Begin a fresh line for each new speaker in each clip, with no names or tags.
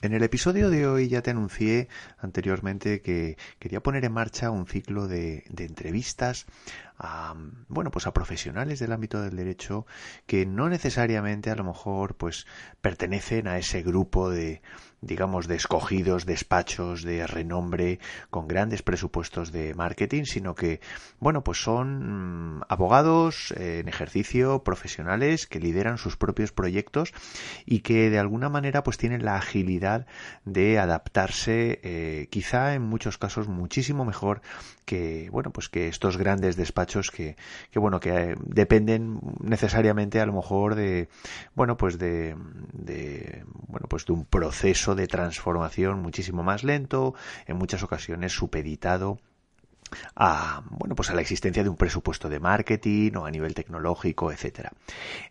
En el episodio de hoy ya te anuncié anteriormente que quería poner en marcha un ciclo de, de, entrevistas a bueno pues a profesionales del ámbito del derecho que no necesariamente a lo mejor pues pertenecen a ese grupo de digamos, de escogidos despachos de renombre con grandes presupuestos de marketing, sino que, bueno, pues son mm, abogados en ejercicio, profesionales que lideran sus propios proyectos y que de alguna manera pues tienen la agilidad de adaptarse, eh, quizá en muchos casos muchísimo mejor que, bueno, pues que estos grandes despachos que, que bueno, que eh, dependen necesariamente a lo mejor de, bueno, pues de, de, bueno, pues de un proceso de transformación muchísimo más lento, en muchas ocasiones supeditado a bueno pues a la existencia de un presupuesto de marketing o a nivel tecnológico etcétera.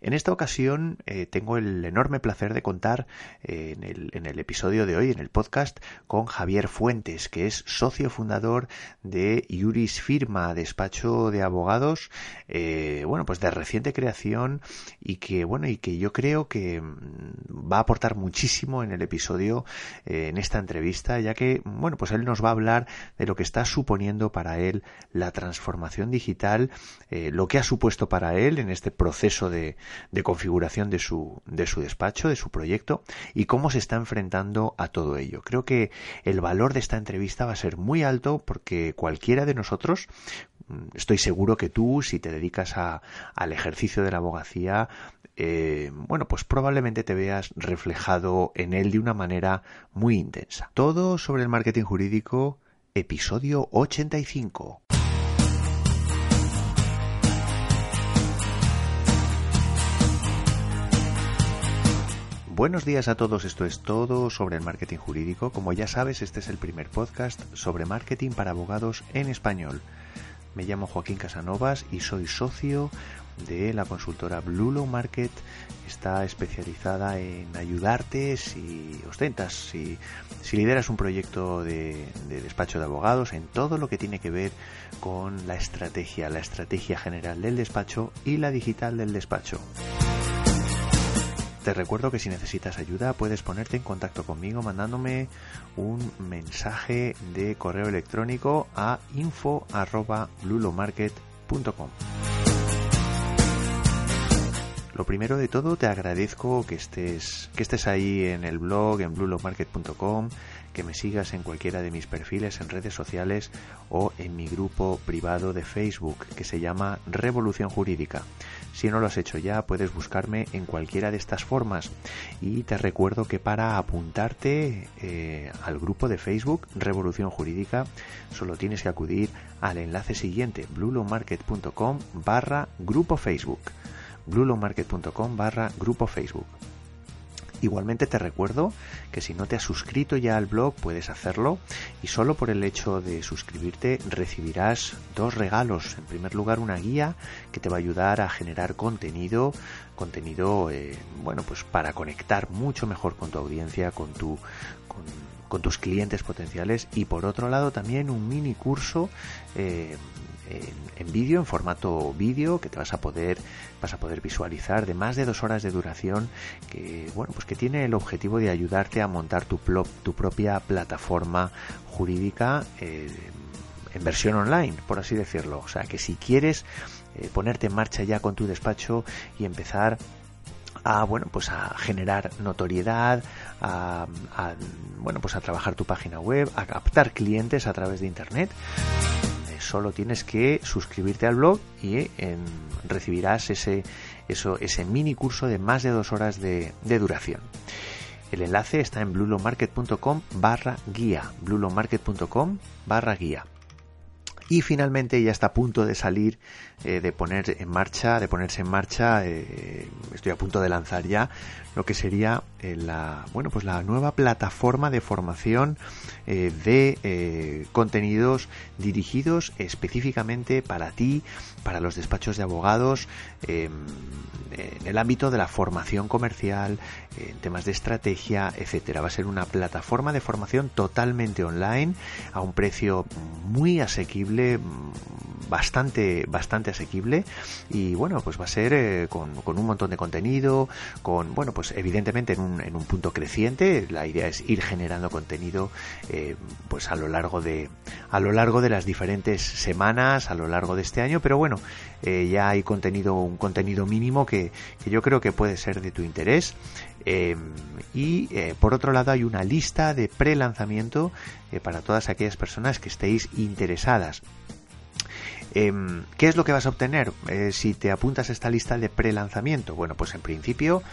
En esta ocasión eh, tengo el enorme placer de contar eh, en, el, en, el, episodio de hoy en el podcast con Javier Fuentes que es socio fundador de Iuris Firma despacho de abogados eh, bueno pues de reciente creación y que bueno y que yo creo que mm, va a aportar muchísimo en el episodio en esta entrevista ya que bueno pues él nos va a hablar de lo que está suponiendo para él la transformación digital, eh, lo que ha supuesto para él en este proceso de, configuración de su, de su despacho, de su proyecto y cómo se está enfrentando a todo ello. Creo que el valor de esta entrevista va a ser muy alto porque cualquiera de nosotros, mm, estoy seguro que tú, si te dedicas al ejercicio de la abogacía, eh, bueno, pues probablemente te veas reflejado en él de una manera muy intensa. Todo sobre el marketing jurídico episodio 85. Buenos días a todos, esto es todo sobre el marketing jurídico. Como ya sabes, este es el primer podcast sobre marketing para abogados en español. Me llamo Joaquín Casanovas y soy socio de la consultora Blue Low Market está especializada en ayudarte si ostentas, si, si lideras un proyecto de, de, despacho de abogados, en todo lo que tiene que ver con la estrategia, la estrategia general del despacho y la digital del despacho. Te recuerdo que si necesitas ayuda puedes ponerte en contacto conmigo mandándome un mensaje de correo electrónico a info@blulomarket.com. Lo primero de todo, te agradezco que estés, que estés ahí en el blog, en bluelomarket.com, que me sigas en cualquiera de mis perfiles en redes sociales o en mi grupo privado de Facebook que se llama Revolución Jurídica. Si no lo has hecho ya, puedes buscarme en cualquiera de estas formas. Y te recuerdo que para apuntarte eh, al grupo de Facebook Revolución Jurídica, solo tienes que acudir al enlace siguiente, bluelomarket.com barra grupo Facebook bluelowmarket.com barra grupo Facebook. Igualmente te recuerdo que si no te has suscrito ya al blog puedes hacerlo y solo por el hecho de suscribirte recibirás dos regalos. En primer lugar una guía que te va a ayudar a generar contenido, contenido eh, bueno pues para conectar mucho mejor con tu audiencia, con tu con, tus clientes potenciales y por otro lado también un mini curso eh, en, vídeo, en formato vídeo, que te vas a poder, vas a poder visualizar de más de dos horas de duración, que bueno, pues que tiene el objetivo de ayudarte a montar tu, propia plataforma jurídica eh, en versión online, por así decirlo. O sea que si quieres eh, ponerte en marcha ya con tu despacho y empezar a bueno pues a generar notoriedad a, bueno pues a trabajar tu página web a captar clientes a través de internet solo tienes que suscribirte al blog y recibirás ese, ese mini curso de más de dos horas de, duración. El enlace está en blulomarket.com barra guía, blulomarket.com barra guía. Y finalmente ya está a punto de salir, eh, de poner en marcha, de ponerse en marcha, eh, estoy a punto de lanzar ya lo que sería eh, la, bueno, pues la nueva plataforma de formación de contenidos dirigidos específicamente para ti, para los despachos de abogados, em, en el ámbito de la formación comercial, en temas de estrategia, etcétera. Va a ser una plataforma de formación totalmente online a un precio muy asequible, bastante, bastante asequible y bueno, pues va a ser con, con un montón de contenido, con bueno, pues evidentemente en
un, punto creciente. La idea es ir generando contenido eh, pues a lo largo de a lo largo de las diferentes semanas, a lo largo de este año. Pero bueno, eh, ya hay contenido un contenido mínimo que, que, yo creo que puede ser de tu interés. y por otro lado hay una lista de pre-lanzamiento para todas aquellas personas que estéis interesadas Em, ¿Qué es lo que vas a obtener eh, si te apuntas a esta lista de pre-lanzamiento? Bueno, pues en principio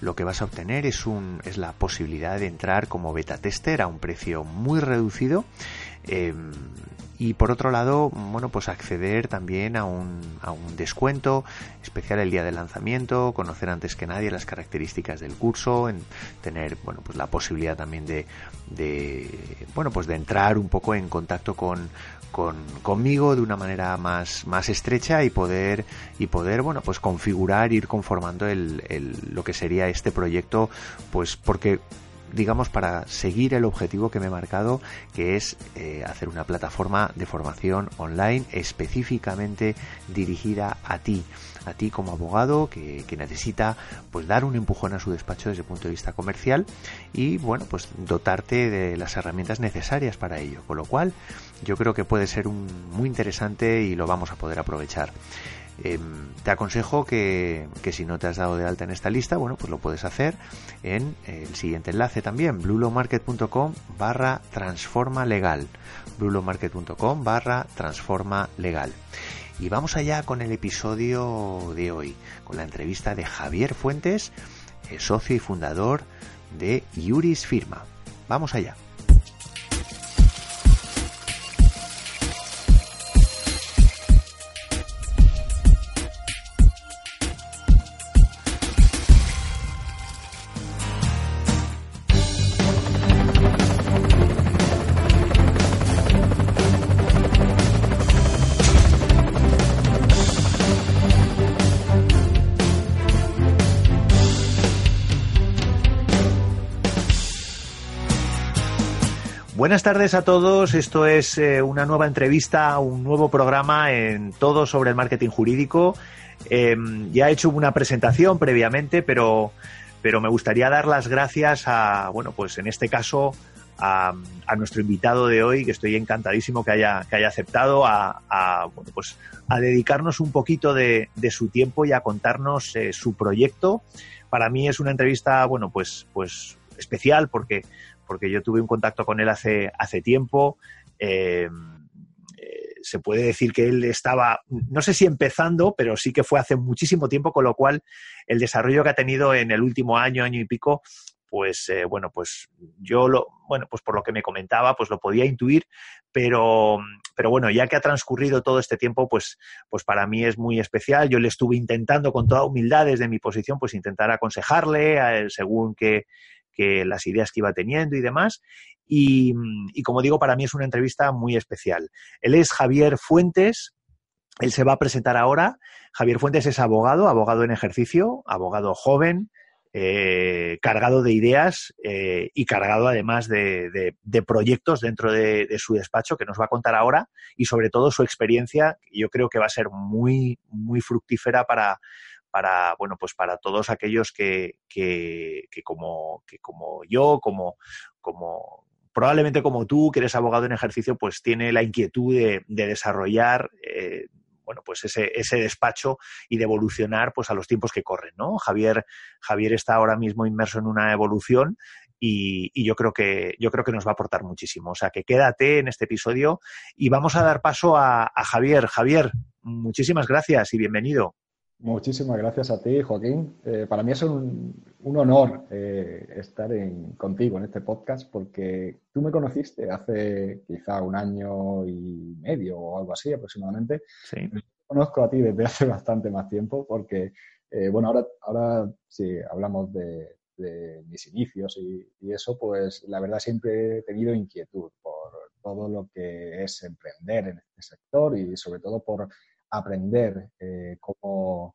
lo que vas a obtener es, un, es la posibilidad de entrar como beta tester a un precio muy reducido em, y por otro lado, bueno, pues acceder también a un, a un descuento especial el día del lanzamiento, conocer antes que nadie las características del curso, en tener, bueno, pues la posibilidad también de, de bueno, pues de entrar un poco en contacto con, con, conmigo de una manera más, más estrecha y poder, y poder, bueno, pues configurar, ir conformando el, el, lo que sería este proyecto, pues porque digamos, para seguir el objetivo que me he marcado, que es eh, hacer una plataforma de formación online específicamente dirigida a ti, a ti como abogado que, que, necesita pues dar un empujón a su despacho desde el punto de vista comercial y bueno pues dotarte de las herramientas necesarias para ello. Con lo cual yo creo que puede ser un, muy interesante y lo vamos a poder aprovechar eh, te aconsejo que, que, si no te has dado de alta en esta lista, bueno, pues lo puedes hacer en el siguiente enlace también, blulomarket.com barra transforma legal, barra transforma legal. Y vamos allá con el episodio de hoy, con la entrevista de Javier Fuentes, eh, socio y fundador de Iuris Firma. Vamos allá. Buenas tardes a todos. Esto es eh, una nueva entrevista, un nuevo programa en todo sobre el marketing jurídico. Eh, ya he hecho una presentación previamente, pero, pero me gustaría dar las gracias a, bueno, pues en este caso a, a nuestro invitado de hoy, que estoy encantadísimo que haya, que haya aceptado a, a bueno, pues a dedicarnos un poquito de, de su tiempo y a contarnos eh, su proyecto. Para mí es una entrevista, bueno, pues, pues especial porque porque yo tuve un contacto con él hace, hace tiempo. Eh, eh, se puede decir que él estaba, no sé si empezando, pero sí que fue hace muchísimo tiempo, con lo cual el desarrollo que ha tenido en el último año, año y pico, pues eh, bueno, pues yo lo, bueno, pues por lo que me comentaba, pues lo podía intuir, pero, pero bueno, ya que ha transcurrido todo este tiempo, pues, pues para mí es muy especial. Yo le estuve intentando con toda humildad desde mi posición, pues intentar aconsejarle según que, que las ideas que iba teniendo y demás. Y, y, como digo, para mí es una entrevista muy especial. Él es Javier Fuentes, él se va a presentar ahora. Javier Fuentes es abogado, abogado en ejercicio, abogado joven, eh, cargado de ideas eh, y cargado además de, de, de proyectos dentro de, de, su despacho que nos va a contar ahora y sobre todo su experiencia, yo creo que va a ser muy, muy fructífera para, para, bueno, pues para todos aquellos que, que, que como, que como yo, como, como probablemente como tú, que eres abogado en ejercicio, pues tiene la inquietud de, de desarrollar eh, bueno, pues ese, ese despacho y de evolucionar pues a los tiempos que corren, ¿no? Javier, Javier está ahora mismo inmerso en una evolución y, y, yo creo que yo creo que nos va a aportar muchísimo. O sea que quédate en este episodio y vamos a dar paso a Javier. Javier, muchísimas gracias y bienvenido.
Muchísimas gracias a ti, Joaquín. Eh, para mí es un, un honor eh, estar en, contigo en este podcast porque tú me conociste hace quizá un año y medio o algo así aproximadamente.
Sí.
Conozco a ti desde hace bastante más tiempo porque, eh, bueno, ahora, ahora si hablamos de, de mis inicios y, y, eso, pues la verdad siempre he tenido inquietud por todo lo que es emprender en este sector y sobre todo por aprender eh, cómo,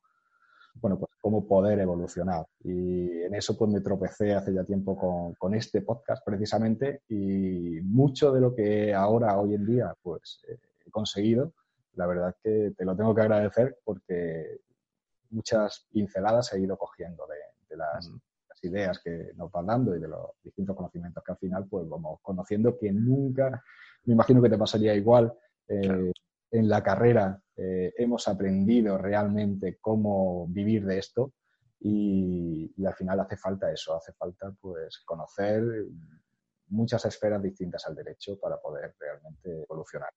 bueno, pues cómo poder evolucionar. Y en eso pues me tropecé hace ya tiempo con, con, este podcast precisamente y mucho de lo que ahora, hoy en día, pues eh, he conseguido, la verdad que te lo tengo que agradecer porque muchas pinceladas he ido cogiendo de, de, las, mm. las ideas que nos van dando y de los distintos conocimientos que al final pues vamos conociendo que nunca, me imagino que te pasaría igual, eh, en la carrera eh, hemos aprendido realmente cómo vivir de esto y, al final hace falta eso, hace falta pues conocer muchas esferas distintas al derecho para poder realmente evolucionar.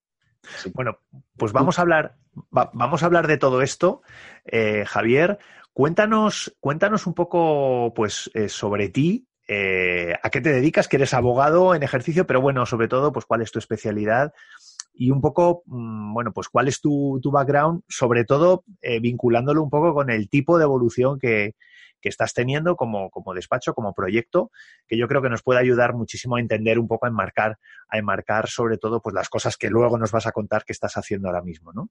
Bueno, pues vamos a hablar, vamos a hablar de todo esto, eh, Javier. Cuéntanos, cuéntanos un poco, pues, eh, sobre ti, a qué te dedicas, que eres abogado en ejercicio, pero bueno, sobre todo, pues, cuál es tu especialidad y un poco, mm, bueno, pues, cuál es tu, tu background, sobre todo vinculándolo un poco con el tipo de evolución que, que estás teniendo como, como, despacho, como proyecto, que yo creo que nos puede ayudar muchísimo a entender un poco, a enmarcar, a enmarcar sobre todo pues las cosas que luego nos vas a contar que estás haciendo ahora mismo, ¿no?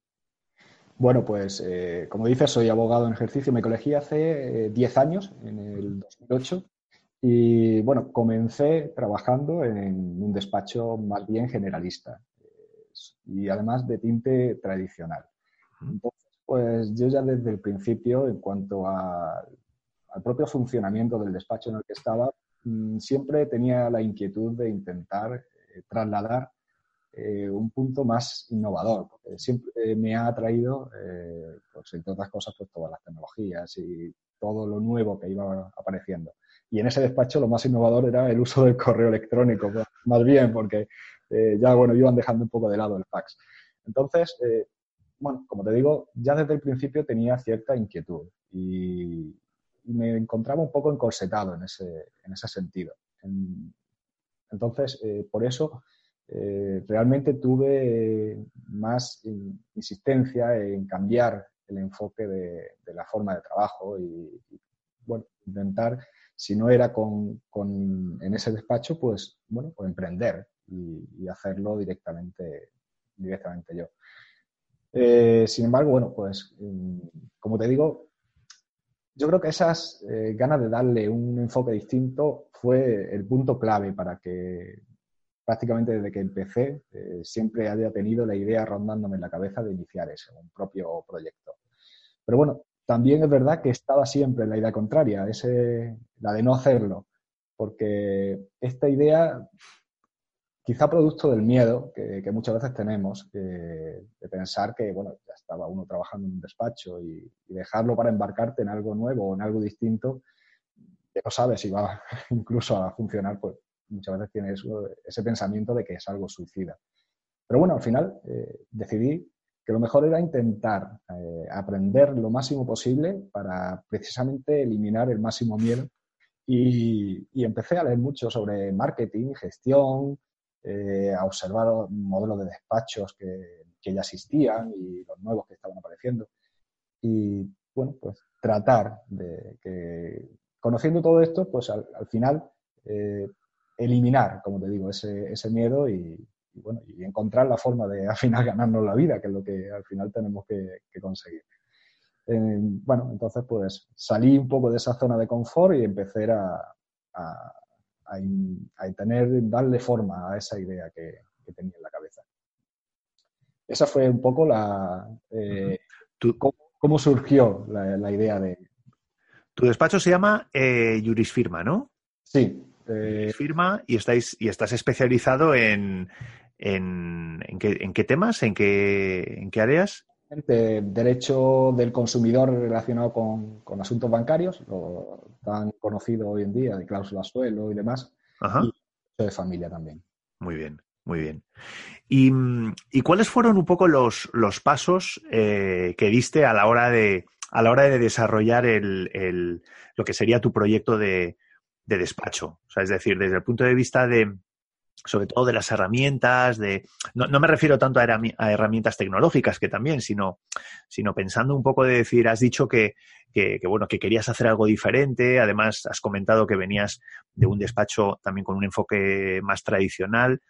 Bueno, pues eh, como dices, soy abogado en ejercicio. Me colegí hace 10 eh, años, en el 2008. Y bueno, comencé trabajando en un despacho más bien generalista y además de tinte tradicional. Entonces, pues yo ya desde el principio, en cuanto a al propio funcionamiento del despacho en el que estaba, mm, siempre tenía la inquietud de intentar eh, trasladar eh, un punto más innovador, porque siempre me ha atraído, eh, pues entre otras cosas, pues todas las tecnologías y todo lo nuevo que iba apareciendo. Y en ese despacho lo más innovador era el uso del correo electrónico, pues, más bien, porque ya, bueno, iban dejando un poco de lado el fax. Entonces, bueno, como te digo, ya desde el principio tenía cierta inquietud y, y me encontraba un poco encorsetado en ese, en ese sentido. entonces, eh, por eso eh, realmente tuve más insistencia en cambiar el enfoque de, la forma de trabajo y, bueno, intentar, si no era con, con, en ese despacho, pues, bueno, pues emprender y, hacerlo directamente, directamente yo. Eh, sin embargo, bueno, pues, mm, como te digo, yo creo que esas eh, ganas de darle un enfoque distinto fue el punto clave para que prácticamente desde que empecé eh, siempre haya tenido la idea rondándome en la cabeza de iniciar ese, un propio proyecto. Pero bueno, también es verdad que estaba siempre la idea contraria, ese, la de no hacerlo, porque esta idea quizá producto del miedo que, muchas veces tenemos, de pensar que, bueno, ya estaba uno trabajando en un despacho y, dejarlo para embarcarte en algo nuevo o en algo distinto, que no sabes si va incluso a funcionar, pues muchas veces tienes ese pensamiento de que es algo suicida. Pero bueno, al final eh, decidí que lo mejor era intentar eh, aprender lo máximo posible para precisamente eliminar el máximo miedo y, y empecé a leer mucho sobre marketing, gestión, eh, a observar modelos de despachos que, ya existían y los nuevos que estaban apareciendo. Y bueno, pues tratar de que, conociendo todo esto, pues al, final eh, eliminar, como te digo, ese, ese miedo y, bueno, y encontrar la forma de al final ganarnos la vida, que es lo que al final tenemos que, conseguir. Eh, bueno, entonces pues salí un poco de esa zona de confort y empecé a, a, tener, darle forma a esa idea que, tenía en la cabeza. Esa fue un poco la... Eh, cómo, surgió la, idea de...
Tu despacho se llama eh, Jurisfirma, ¿no?
Sí.
Eh, Firma y, estáis, y estás especializado en, en, qué, temas, en qué, en qué áreas?
Derecho del consumidor relacionado con, asuntos bancarios, lo tan conocido hoy en día, de cláusula suelo y demás, y de familia también.
Muy bien, muy bien. ¿Y, cuáles fueron un poco los, los pasos eh, que diste a la hora de, a la hora de desarrollar el, lo que sería tu proyecto de, de despacho? O sea, es decir, desde el punto de vista de, sobre todo de las herramientas, de no, me refiero tanto a, herramientas tecnológicas que también, sino, sino pensando un poco de decir, has dicho que, que, bueno, que querías hacer algo diferente, además has comentado que venías de un despacho también con un enfoque más tradicional.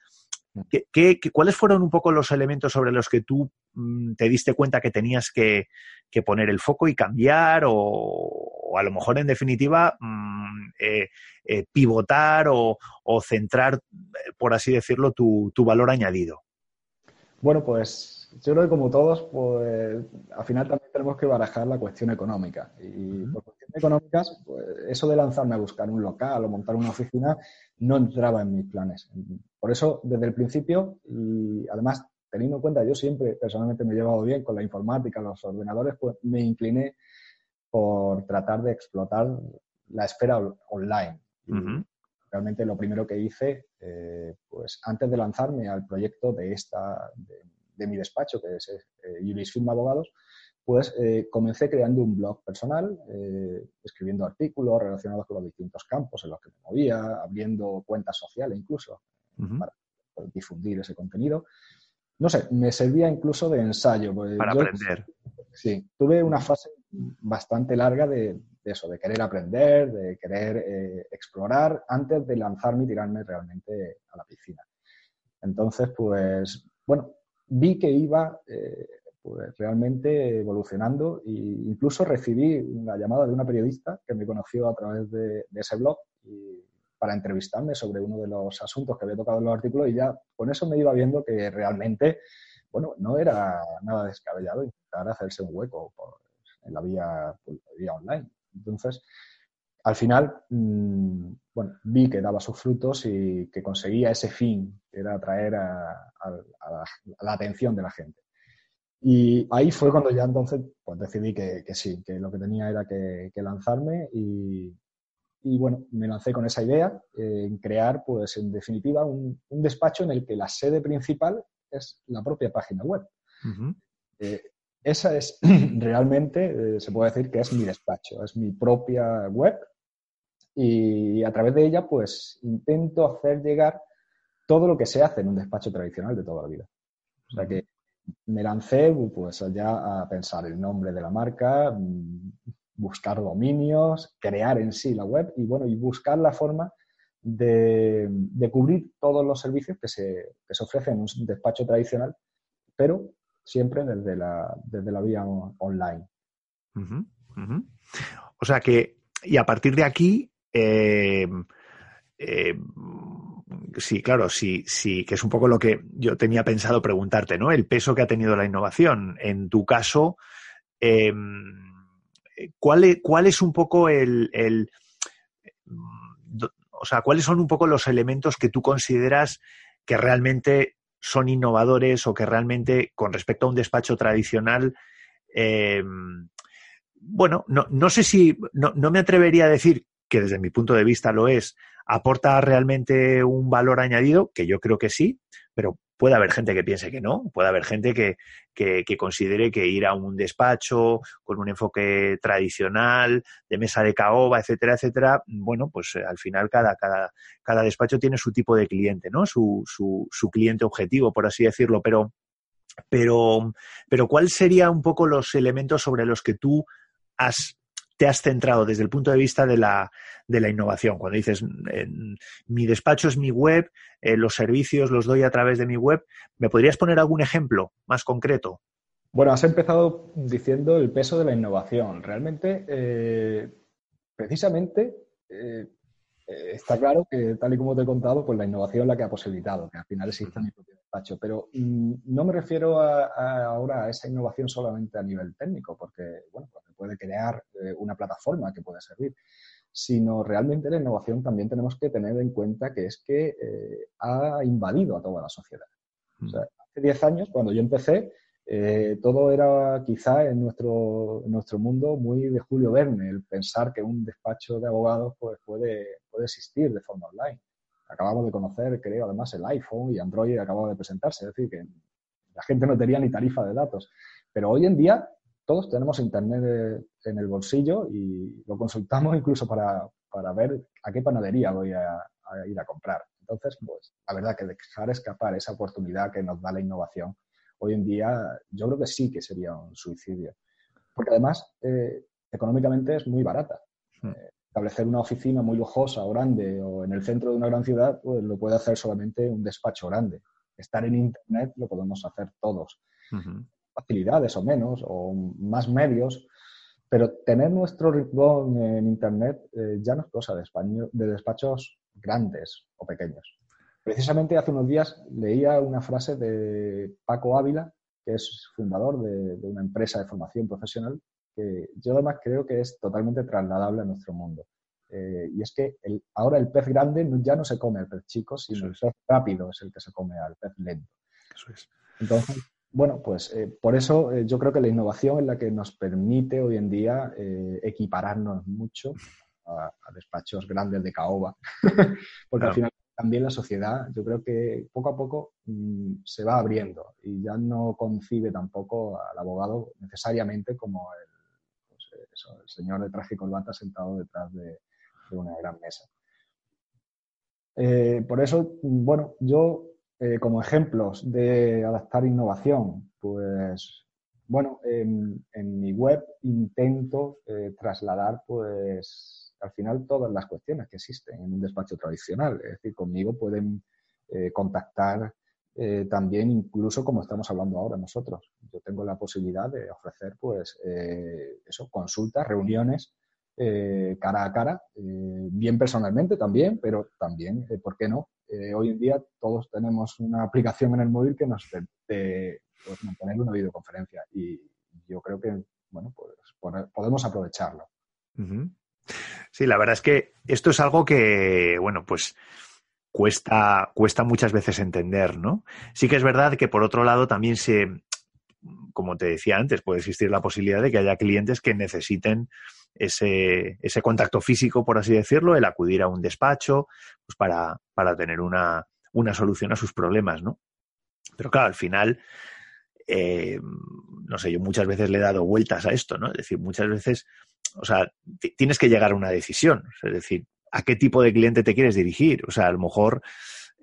¿Qué, cuáles fueron un poco los elementos sobre los que tú mm, te diste cuenta que tenías que, que poner el foco y cambiar o, o a lo mejor en definitiva mm, eh, eh, pivotar o, centrar, por así decirlo, tu, valor añadido?
Bueno, pues yo creo que como todos, pues al final también tenemos que barajar la cuestión económica. Y por cuestiones económicas, pues eso de lanzarme a buscar un local o montar una oficina no entraba en mis planes. Por eso, desde el principio, y además teniendo en cuenta, yo siempre personalmente me he llevado bien con la informática, los ordenadores, pues me incliné por tratar de explotar la esfera online. Realmente lo primero que hice, eh, pues antes de lanzarme al proyecto de esta, de, mi despacho, que es eh, Film Abogados, pues eh, comencé creando un blog personal, eh, escribiendo artículos relacionados con los distintos campos en los que me movía, abriendo cuentas sociales incluso para difundir ese contenido. No sé, me servía incluso de ensayo.
Pues para aprender.
Sí, tuve una fase bastante larga de, eso, de querer aprender, de querer eh, explorar antes de lanzarme y tirarme realmente a la piscina. Entonces, pues, bueno, vi que iba eh, pues, realmente evolucionando e incluso recibí una llamada de una periodista que me conoció a través de, ese blog y para entrevistarme sobre uno de los asuntos que había tocado en los artículos y ya con eso me iba viendo que realmente, bueno, no era nada descabellado intentar hacerse un hueco en la vía, vía online. Entonces, al final, mm, bueno, vi que daba sus frutos y que conseguía ese fin, que era atraer a, la, atención de la gente. Y ahí fue cuando ya entonces pues decidí que, sí, que lo que tenía era que, lanzarme y, bueno, me lancé con esa idea en crear, pues en definitiva, un, despacho en el que la sede principal es la propia página web esa es realmente, eh, se puede decir que es mi despacho, es mi propia web y a través de ella pues intento hacer llegar todo lo que se hace en un despacho tradicional de toda la vida. O sea que me lancé pues allá a pensar el nombre de la marca, mm, buscar dominios, crear en sí la web y bueno, y buscar la forma de, de cubrir todos los servicios que se, que se ofrecen en un despacho tradicional, pero siempre desde la, desde la vía online.
O sea que, y a partir de aquí, eh, eh, sí, claro, sí, sí, que es un poco lo que yo tenía pensado preguntarte, ¿no? El peso que ha tenido la innovación. En tu caso, em, ¿cuál, es, ¿cuál, es, un poco el, o sea, cuáles son un poco los elementos que tú consideras que realmente son innovadores o que realmente con respecto a un despacho tradicional, eh, bueno, no, no, sé si, no, no, me atrevería a decir que desde mi punto de vista lo es, aporta realmente un valor añadido, que yo creo que sí, pero puede haber gente que piense que no, puede haber gente que, que, considere que ir a un despacho con un enfoque tradicional, de mesa de caoba, etcétera, etcétera, bueno, pues eh, al final cada, cada, cada despacho tiene su tipo de cliente, ¿no? Su, su, su cliente objetivo, por así decirlo, pero, pero, pero ¿cuál sería un poco los elementos sobre los que tú has te has centrado desde el punto de vista de la, de la innovación. Cuando dices, mi despacho es mi web, eh, los servicios los doy a través de mi web, ¿me podrías poner algún ejemplo más concreto?
Bueno, has empezado diciendo el peso de la innovación. Realmente, eh, precisamente, eh, está claro que, tal y como te he contado, pues la innovación es la que ha posibilitado que al final exista mi propio despacho. Pero mm, no me refiero ahora a esa innovación solamente a nivel técnico, porque, bueno, puede crear eh, una plataforma que pueda servir, sino realmente la innovación también tenemos que tener en cuenta que es que eh, ha invadido a toda la sociedad. Mm. hace 10 años, cuando yo empecé, eh, todo era quizá en nuestro, nuestro mundo muy de Julio Verne, el pensar que un despacho de abogados pues, puede, puede existir de forma online. Acabamos de conocer, creo, además el iPhone y Android acababa de presentarse, es decir, que la gente no tenía ni tarifa de datos. Pero hoy en día todos tenemos Internet en el bolsillo y lo consultamos incluso para, ver a qué panadería voy a, ir a comprar. Entonces, pues la verdad que dejar escapar esa oportunidad que nos da la innovación hoy en día, yo creo que sí que sería un suicidio. Porque además, eh, económicamente es muy barata. Hmm. Eh, establecer una oficina muy lujosa o grande o en el centro de una gran ciudad, pues lo puede hacer solamente un despacho grande. Estar en Internet lo podemos hacer todos facilidades o menos, o más medios, pero tener nuestro rincón en Internet eh, ya no es cosa de, de despachos grandes o pequeños. Precisamente hace unos días leía una frase de Paco Ávila, que es fundador de, una empresa de formación profesional, que yo además creo que es totalmente trasladable a nuestro mundo. Eh, y es que ahora el pez grande ya no se come al pez chico, sino el pez rápido es el que se come al pez lento. Eso es. Entonces, bueno, pues eh, por eso eh, yo creo que la innovación es la que nos permite hoy en día equipararnos mucho a, despachos grandes de caoba, porque al final también la sociedad, yo creo que poco a poco mm, se va abriendo y ya no concibe tampoco al abogado necesariamente como el, pues, el señor de traje y sentado detrás de, una gran mesa. Eh, por eso, bueno, yo eh, como ejemplos de adaptar innovación, pues bueno, en, mi web intento eh, trasladar pues al final todas las cuestiones que existen en un despacho tradicional. Es decir, conmigo pueden eh, contactar eh, también incluso como estamos hablando ahora nosotros. Yo tengo la posibilidad de ofrecer pues eh, eso, consultas, reuniones cara a cara, bien personalmente también, pero también, ¿por qué no? hoy en día todos tenemos una aplicación en el móvil que nos permite pues, mantener una videoconferencia y yo creo que, bueno, pues podemos aprovecharlo.
Sí, la verdad es que esto es algo que, bueno, pues cuesta, cuesta muchas veces entender, ¿no? Sí que es verdad que por otro lado también se, como te decía antes, puede existir la posibilidad de que haya clientes que necesiten ese, ese contacto físico, por así decirlo, el acudir a un despacho, pues para, para tener una, una solución a sus problemas, ¿no? Pero claro, al final, eh, no sé, yo muchas veces le he dado vueltas a esto, ¿no? Es decir, muchas veces o sea, tienes que llegar a una decisión. Es decir, ¿a qué tipo de cliente te quieres dirigir? O sea, a lo mejor,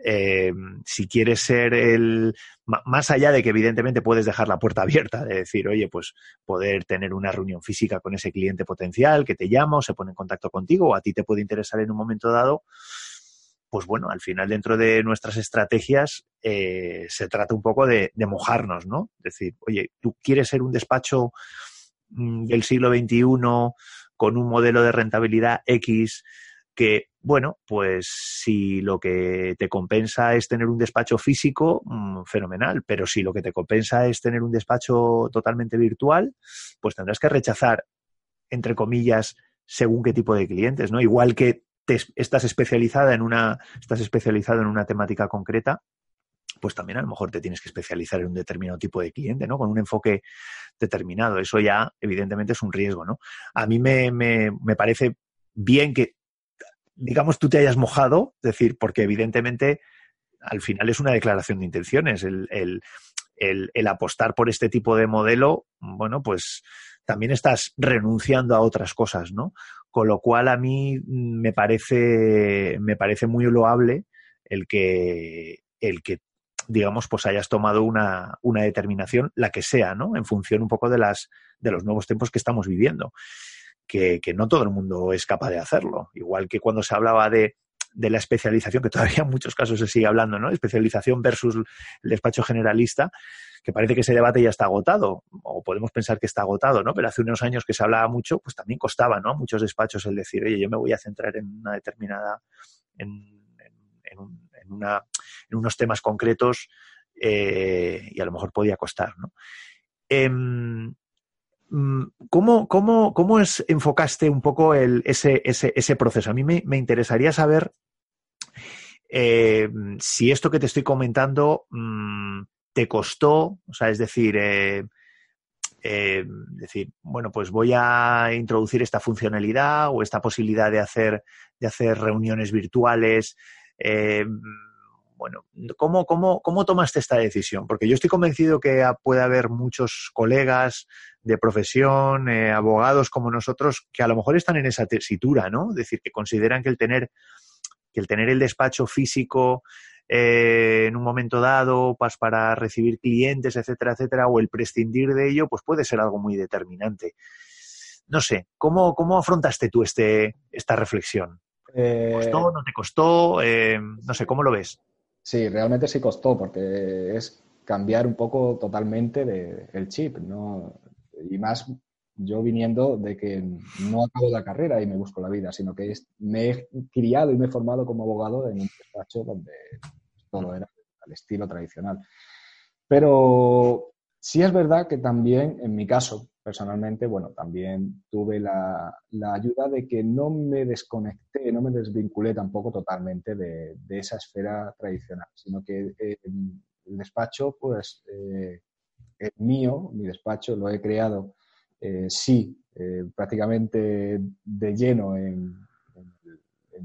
eh, si quieres ser el. Más allá de que, evidentemente, puedes dejar la puerta abierta, de decir, oye, pues poder tener una reunión física con ese cliente potencial que te llama o se pone en contacto contigo o a ti te puede interesar en un momento dado. Pues bueno, al final, dentro de nuestras estrategias, eh, se trata un poco de, de mojarnos, ¿no? Es decir, oye, tú quieres ser un despacho del siglo XXI con un modelo de rentabilidad X que, bueno, pues si lo que te compensa es tener un despacho físico, mm, fenomenal, pero si lo que te compensa es tener un despacho totalmente virtual, pues tendrás que rechazar, entre comillas, según qué tipo de clientes, ¿no? Igual que te, estás especializada en una, estás especializado en una temática concreta, pues también a lo mejor te tienes que especializar en un determinado tipo de cliente, ¿no? Con un enfoque determinado. Eso ya, evidentemente, es un riesgo, ¿no? A mí me, parece bien que, digamos, tú te hayas mojado, decir, porque evidentemente al final es una declaración de intenciones. El, el, apostar por este tipo de modelo, bueno, pues también estás renunciando a otras cosas, ¿no? Con lo cual a mí me parece, me parece muy loable el que, el que digamos, pues hayas tomado una, una, determinación, la que sea, ¿no? En función un poco de, las, de los nuevos tiempos que estamos viviendo. Que, que no todo el mundo es capaz de hacerlo. Igual que cuando se hablaba de, de la especialización, que todavía en muchos casos se sigue hablando, ¿no? Especialización versus el despacho generalista, que parece que ese debate ya está agotado, o podemos pensar que está agotado, ¿no? Pero hace unos años que se hablaba mucho, pues también costaba, ¿no? Muchos despachos el decir, oye, yo me voy a centrar en una determinada, en, en, un, en, unos temas concretos eh, y a lo mejor podía costar. ¿no? Em, mm, ¿cómo, cómo, cómo es, enfocaste un poco ese, ese, proceso? A mí me, me interesaría saber eh, si esto que te estoy comentando mm, te costó, o sea, es decir, eh, decir, bueno, pues voy a introducir esta funcionalidad o esta posibilidad de hacer, de hacer reuniones virtuales. Bueno, ¿cómo, cómo, ¿cómo tomaste esta decisión? Porque yo estoy convencido que puede haber muchos colegas de profesión, eh, abogados como nosotros, que a lo mejor están en esa tesitura, ¿no? Es decir, que consideran que el tener, que el, tener el despacho físico eh, en un momento dado pues, para recibir clientes, etcétera, etcétera, o el prescindir de ello, pues puede ser algo muy determinante. No sé, ¿cómo, cómo afrontaste tú este, esta reflexión? ¿Te ¿Costó? ¿No te costó? Eh, no sé, ¿cómo lo ves?
Sí, realmente sí costó, porque es cambiar un poco totalmente de, el chip, ¿no? Y más yo viniendo de que no acabo la carrera y me busco la vida, sino que me he criado y me he formado como abogado en un despacho donde todo era al estilo tradicional. Pero sí es verdad que también, en mi caso, personalmente, bueno, también tuve la, ayuda de que no me desconecté, no me desvinculé tampoco totalmente de, esa esfera tradicional, sino que eh, el despacho, pues, eh, es mío, mi despacho lo he creado, eh, sí, prácticamente de lleno en,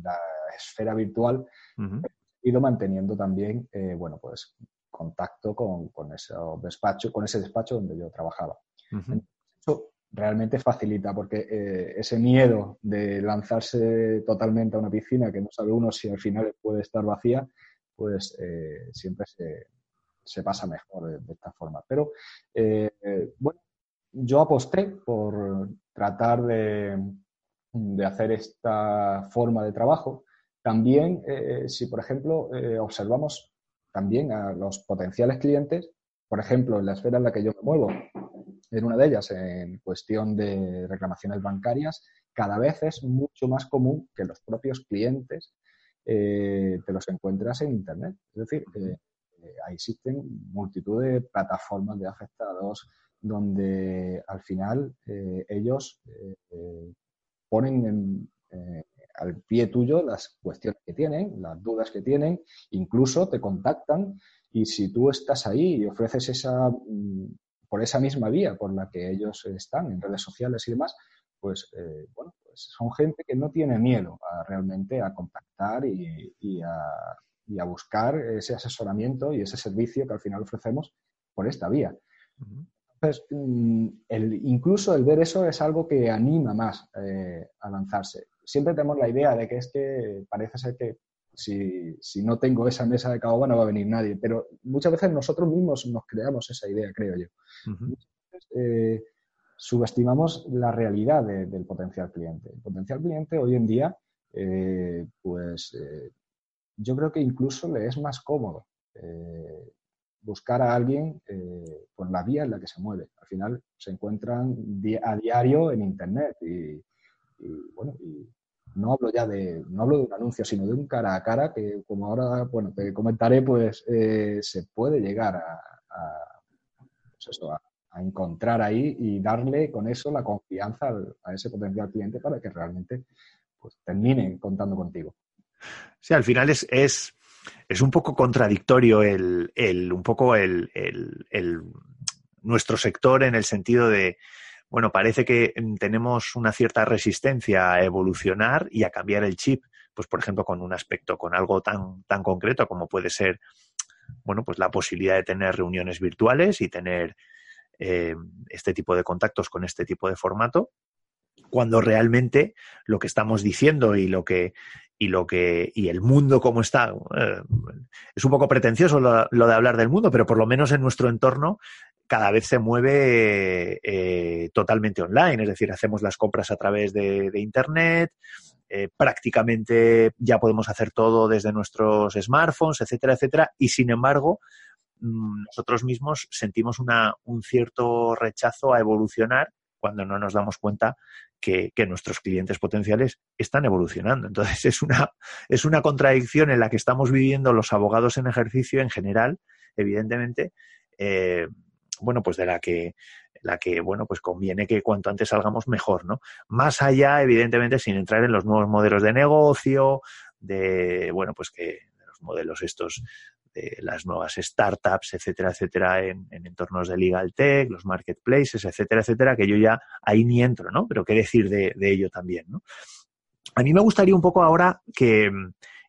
la esfera virtual, he ido manteniendo también, bueno, pues, contacto con, con, ese despacho, con ese despacho donde yo trabajaba eso realmente facilita, porque eh, ese miedo de lanzarse totalmente a una piscina que no sabe uno si al final puede estar vacía, pues eh, siempre se, pasa mejor de, esta forma. Pero eh, bueno, yo aposté por tratar de, de hacer esta forma de trabajo. También, si por ejemplo observamos también a los potenciales clientes, por ejemplo, en la esfera en la que yo me muevo, en una de ellas, en cuestión de reclamaciones bancarias, cada vez es mucho más común que los propios clientes eh, te los encuentras en Internet. Es decir, eh, eh, existen multitud de plataformas de afectados donde al final ellos ponen al pie tuyo las cuestiones que tienen, las dudas que tienen, incluso te contactan y si tú estás ahí y ofreces esa mm, por esa misma vía por la que ellos están en redes sociales y demás, pues eh, bueno, pues son gente que no tiene miedo a realmente a contactar y, a, buscar ese asesoramiento y ese servicio que al final ofrecemos por esta vía. Entonces, mm, el, incluso el ver eso es algo que anima más eh, a lanzarse. Siempre tenemos la idea de que es que parece ser que si, si, no tengo esa mesa de caoba no va a venir nadie. Pero muchas veces nosotros mismos nos creamos esa idea, creo yo. Eh, subestimamos la realidad del potencial cliente. El potencial cliente hoy en día, eh, pues eh, yo creo que incluso le es más cómodo buscar a alguien por la vía en la que se mueve. Al final se encuentran a diario en Internet y, y bueno, y no hablo ya de, no hablo de un anuncio, sino de un cara a cara que, como ahora, bueno, te comentaré, pues eh, se puede llegar a, pues a, encontrar ahí y darle con eso la confianza a ese potencial cliente para que realmente pues, termine contando contigo.
Sí, al final es, es, es un poco contradictorio el, el un poco el, el, nuestro sector en el sentido de bueno, parece que mm, tenemos una cierta resistencia a evolucionar y a cambiar el chip, pues por ejemplo con un aspecto, con algo tan, tan concreto como puede ser, bueno, pues la posibilidad de tener reuniones virtuales y tener eh, este tipo de contactos con este tipo de formato, cuando realmente lo que estamos diciendo y lo que y lo que y el mundo como está eh, es un poco pretencioso lo, de hablar del mundo pero por lo menos en nuestro entorno cada vez se mueve eh, totalmente online, es decir, hacemos las compras a través de, Internet, eh, prácticamente ya podemos hacer todo desde nuestros smartphones, etcétera, etcétera, y sin embargo, mm, nosotros mismos sentimos un cierto rechazo a evolucionar cuando no nos damos cuenta que, nuestros clientes potenciales están evolucionando. Entonces, es una, es una contradicción en la que estamos viviendo los abogados en ejercicio en general, evidentemente, eh, bueno, pues de la que, la que, bueno, pues conviene que cuanto antes salgamos mejor, ¿no? Más allá, evidentemente, sin entrar en los nuevos modelos de negocio, de, bueno, pues que los modelos estos de las nuevas startups, etcétera, etcétera, en, entornos de legal tech, los marketplaces, etcétera, etcétera, que yo ya ahí ni entro, ¿no? Pero qué decir de, ello también, ¿no? A mí me gustaría un poco ahora que,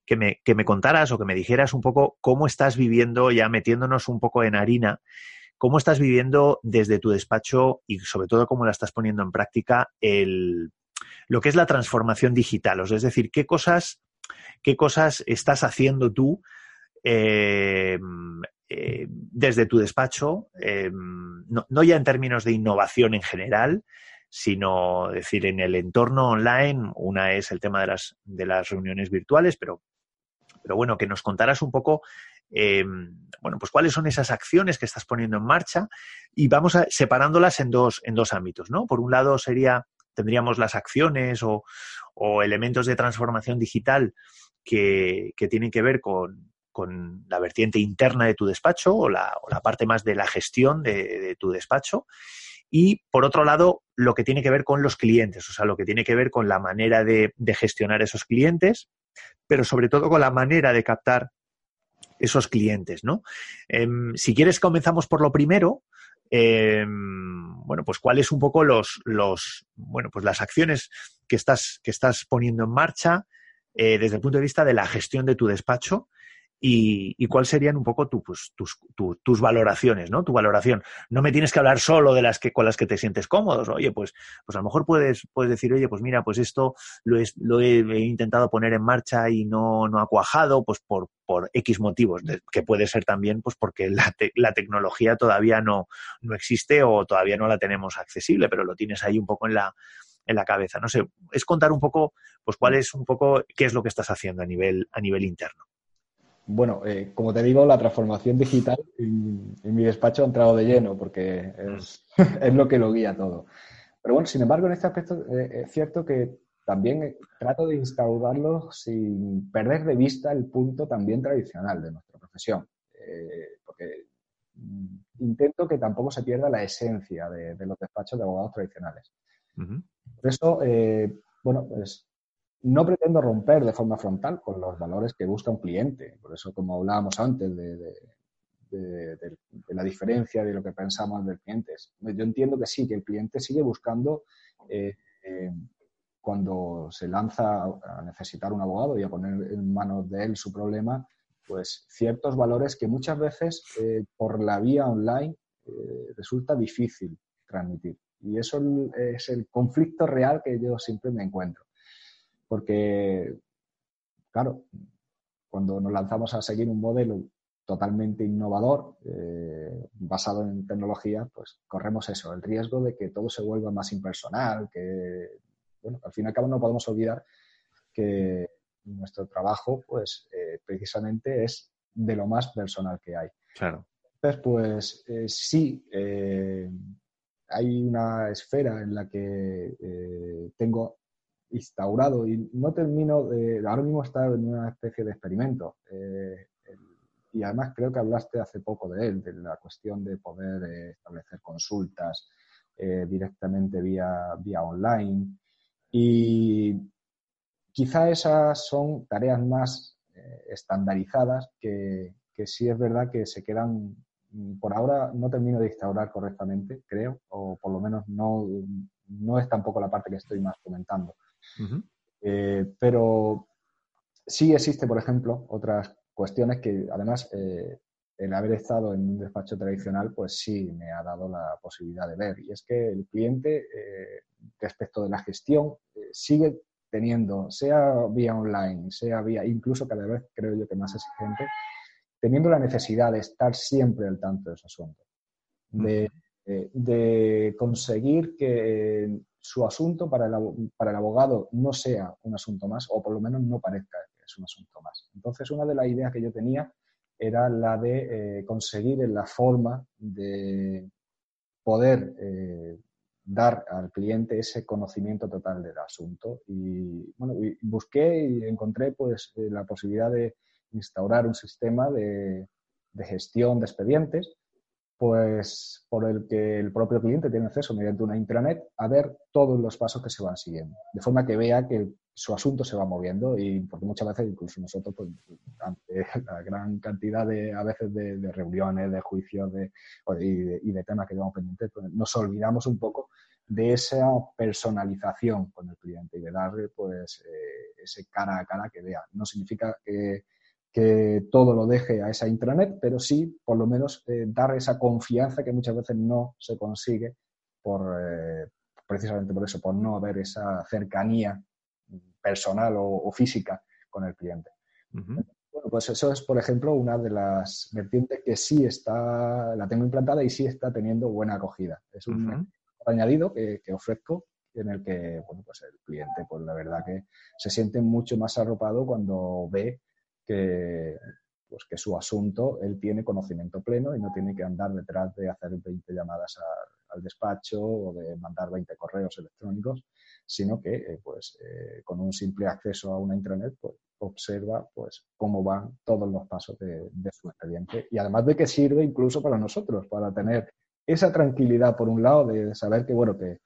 que, me, que me contaras o que me dijeras un poco cómo estás viviendo, ya metiéndonos un poco en harina, ¿Cómo estás viviendo desde tu despacho y sobre todo cómo la estás poniendo en práctica el, lo que es la transformación digital? es decir, ¿qué cosas, qué cosas estás haciendo tú eh, eh, desde tu despacho? Eh, no, no, ya en términos de innovación en general, sino decir en el entorno online. Una es el tema de las, de las reuniones virtuales, pero, pero bueno, que nos contaras un poco Em, bueno, pues cuáles son esas acciones que estás poniendo en marcha y vamos separándolas en dos, en dos ámbitos, ¿no? Por un lado sería, tendríamos las acciones o, elementos de transformación digital que, tienen que ver con, con la vertiente interna de tu despacho o la, parte más de la gestión de, tu despacho. Y por otro lado, lo que tiene que ver con los clientes, o sea, lo que tiene que ver con la manera de, gestionar esos clientes, pero sobre todo con la manera de captar esos clientes, ¿no? Em, si quieres, comenzamos por lo primero. Em, bueno, pues cuáles un poco los, los, bueno, pues las acciones que estás, que estás poniendo en marcha eh, desde el punto de vista de la gestión de tu despacho y, y cuáles serían un poco pues, tus, tus, valoraciones, ¿no? Tu valoración. No me tienes que hablar solo de las que con las que te sientes cómodos. Oye, pues, pues a lo mejor puedes, puedes decir, oye, pues mira, pues esto lo, lo he, intentado poner en marcha y no, no ha cuajado, pues por, por X motivos, que puede ser también pues porque la, la tecnología todavía no, no existe o todavía no la tenemos accesible, pero lo tienes ahí un poco en la, en la cabeza. No sé, es contar un poco, pues cuál es un poco, qué es lo que estás haciendo a nivel, a nivel interno.
Bueno, eh, como te digo, la transformación digital en, mi despacho ha entrado de lleno porque es, lo que lo guía todo. Pero bueno, sin embargo, en este aspecto eh, es cierto que también trato de instaurarlo sin perder de vista el punto también tradicional de nuestra profesión. Eh, porque mm, intento que tampoco se pierda la esencia de, los despachos de abogados tradicionales. Por eso, bueno, pues no pretendo romper de forma frontal con los valores que busca un cliente. Por eso, como hablábamos antes de, la diferencia de lo que pensamos del cliente, yo entiendo que sí, que el cliente sigue buscando, eh, eh, cuando se lanza a necesitar un abogado y a poner en manos de él su problema, pues ciertos valores que muchas veces eh, por la vía online resulta difícil transmitir. Y eso es el conflicto real que yo siempre me encuentro porque, claro, cuando nos lanzamos a seguir un modelo totalmente innovador, eh, basado en tecnología, pues corremos eso, el riesgo de que todo se vuelva más impersonal, que, bueno, al fin y al cabo no podemos olvidar que nuestro trabajo, pues, eh, precisamente es de lo más personal que hay.
Claro.
Entonces, pues, eh, sí, hay una esfera en la que tengo instaurado y no termino de, ahora mismo está en una especie de experimento. Eh, y además creo que hablaste hace poco de él, de la cuestión de poder eh, establecer consultas eh, directamente vía, vía online. Y quizá esas son tareas más estandarizadas que, que sí es verdad que se quedan, por ahora no termino de instaurar correctamente, creo, o por lo menos no, no es tampoco la parte que estoy más comentando. Eh, pero sí existe, por ejemplo, otras cuestiones que además eh, el haber estado en un despacho tradicional, pues sí me ha dado la posibilidad de ver. Y es que el cliente, eh, respecto de la gestión, sigue teniendo, sea vía online, sea vía, incluso cada vez creo yo que más exigente, teniendo la necesidad de estar siempre al tanto de ese asunto. De, de conseguir que su asunto para el, para el abogado no sea un asunto más, o por lo menos no parezca que es un asunto más. Entonces, una de las ideas que yo tenía era la de eh, conseguir la forma de poder eh, dar al cliente ese conocimiento total del asunto. Y bueno, busqué y encontré pues eh, la posibilidad de instaurar un sistema de, de gestión de expedientes pues por el que el propio cliente tiene acceso mediante una intranet a ver todos los pasos que se van siguiendo, de forma que vea que su asunto se va moviendo y porque muchas veces incluso nosotros pues, ante la gran cantidad de a veces de, reuniones, de juicios de, y, de, temas que llevamos pendientes, pues, nos olvidamos un poco de esa personalización con el cliente y de darle pues eh, ese cara a cara que vea. No significa que que todo lo deje a esa intranet, pero sí, por lo menos, eh, dar esa confianza que muchas veces no se consigue por, eh, precisamente por eso, por no haber esa cercanía personal o, física con el cliente. Bueno, pues eso es, por ejemplo, una de las vertientes que sí está, la tengo implantada y sí está teniendo buena acogida. Es un añadido que, que, ofrezco en el que, bueno, pues el cliente, pues la verdad que se siente mucho más arropado cuando ve que, pues que su asunto él tiene conocimiento pleno y no tiene que andar detrás de hacer 20 llamadas al despacho o de mandar 20 correos electrónicos, sino que eh, pues, eh, con un simple acceso a una intranet pues, observa pues, cómo van todos los pasos de, su expediente. Y además de que sirve incluso para nosotros, para tener esa tranquilidad por un lado de saber que, bueno, que,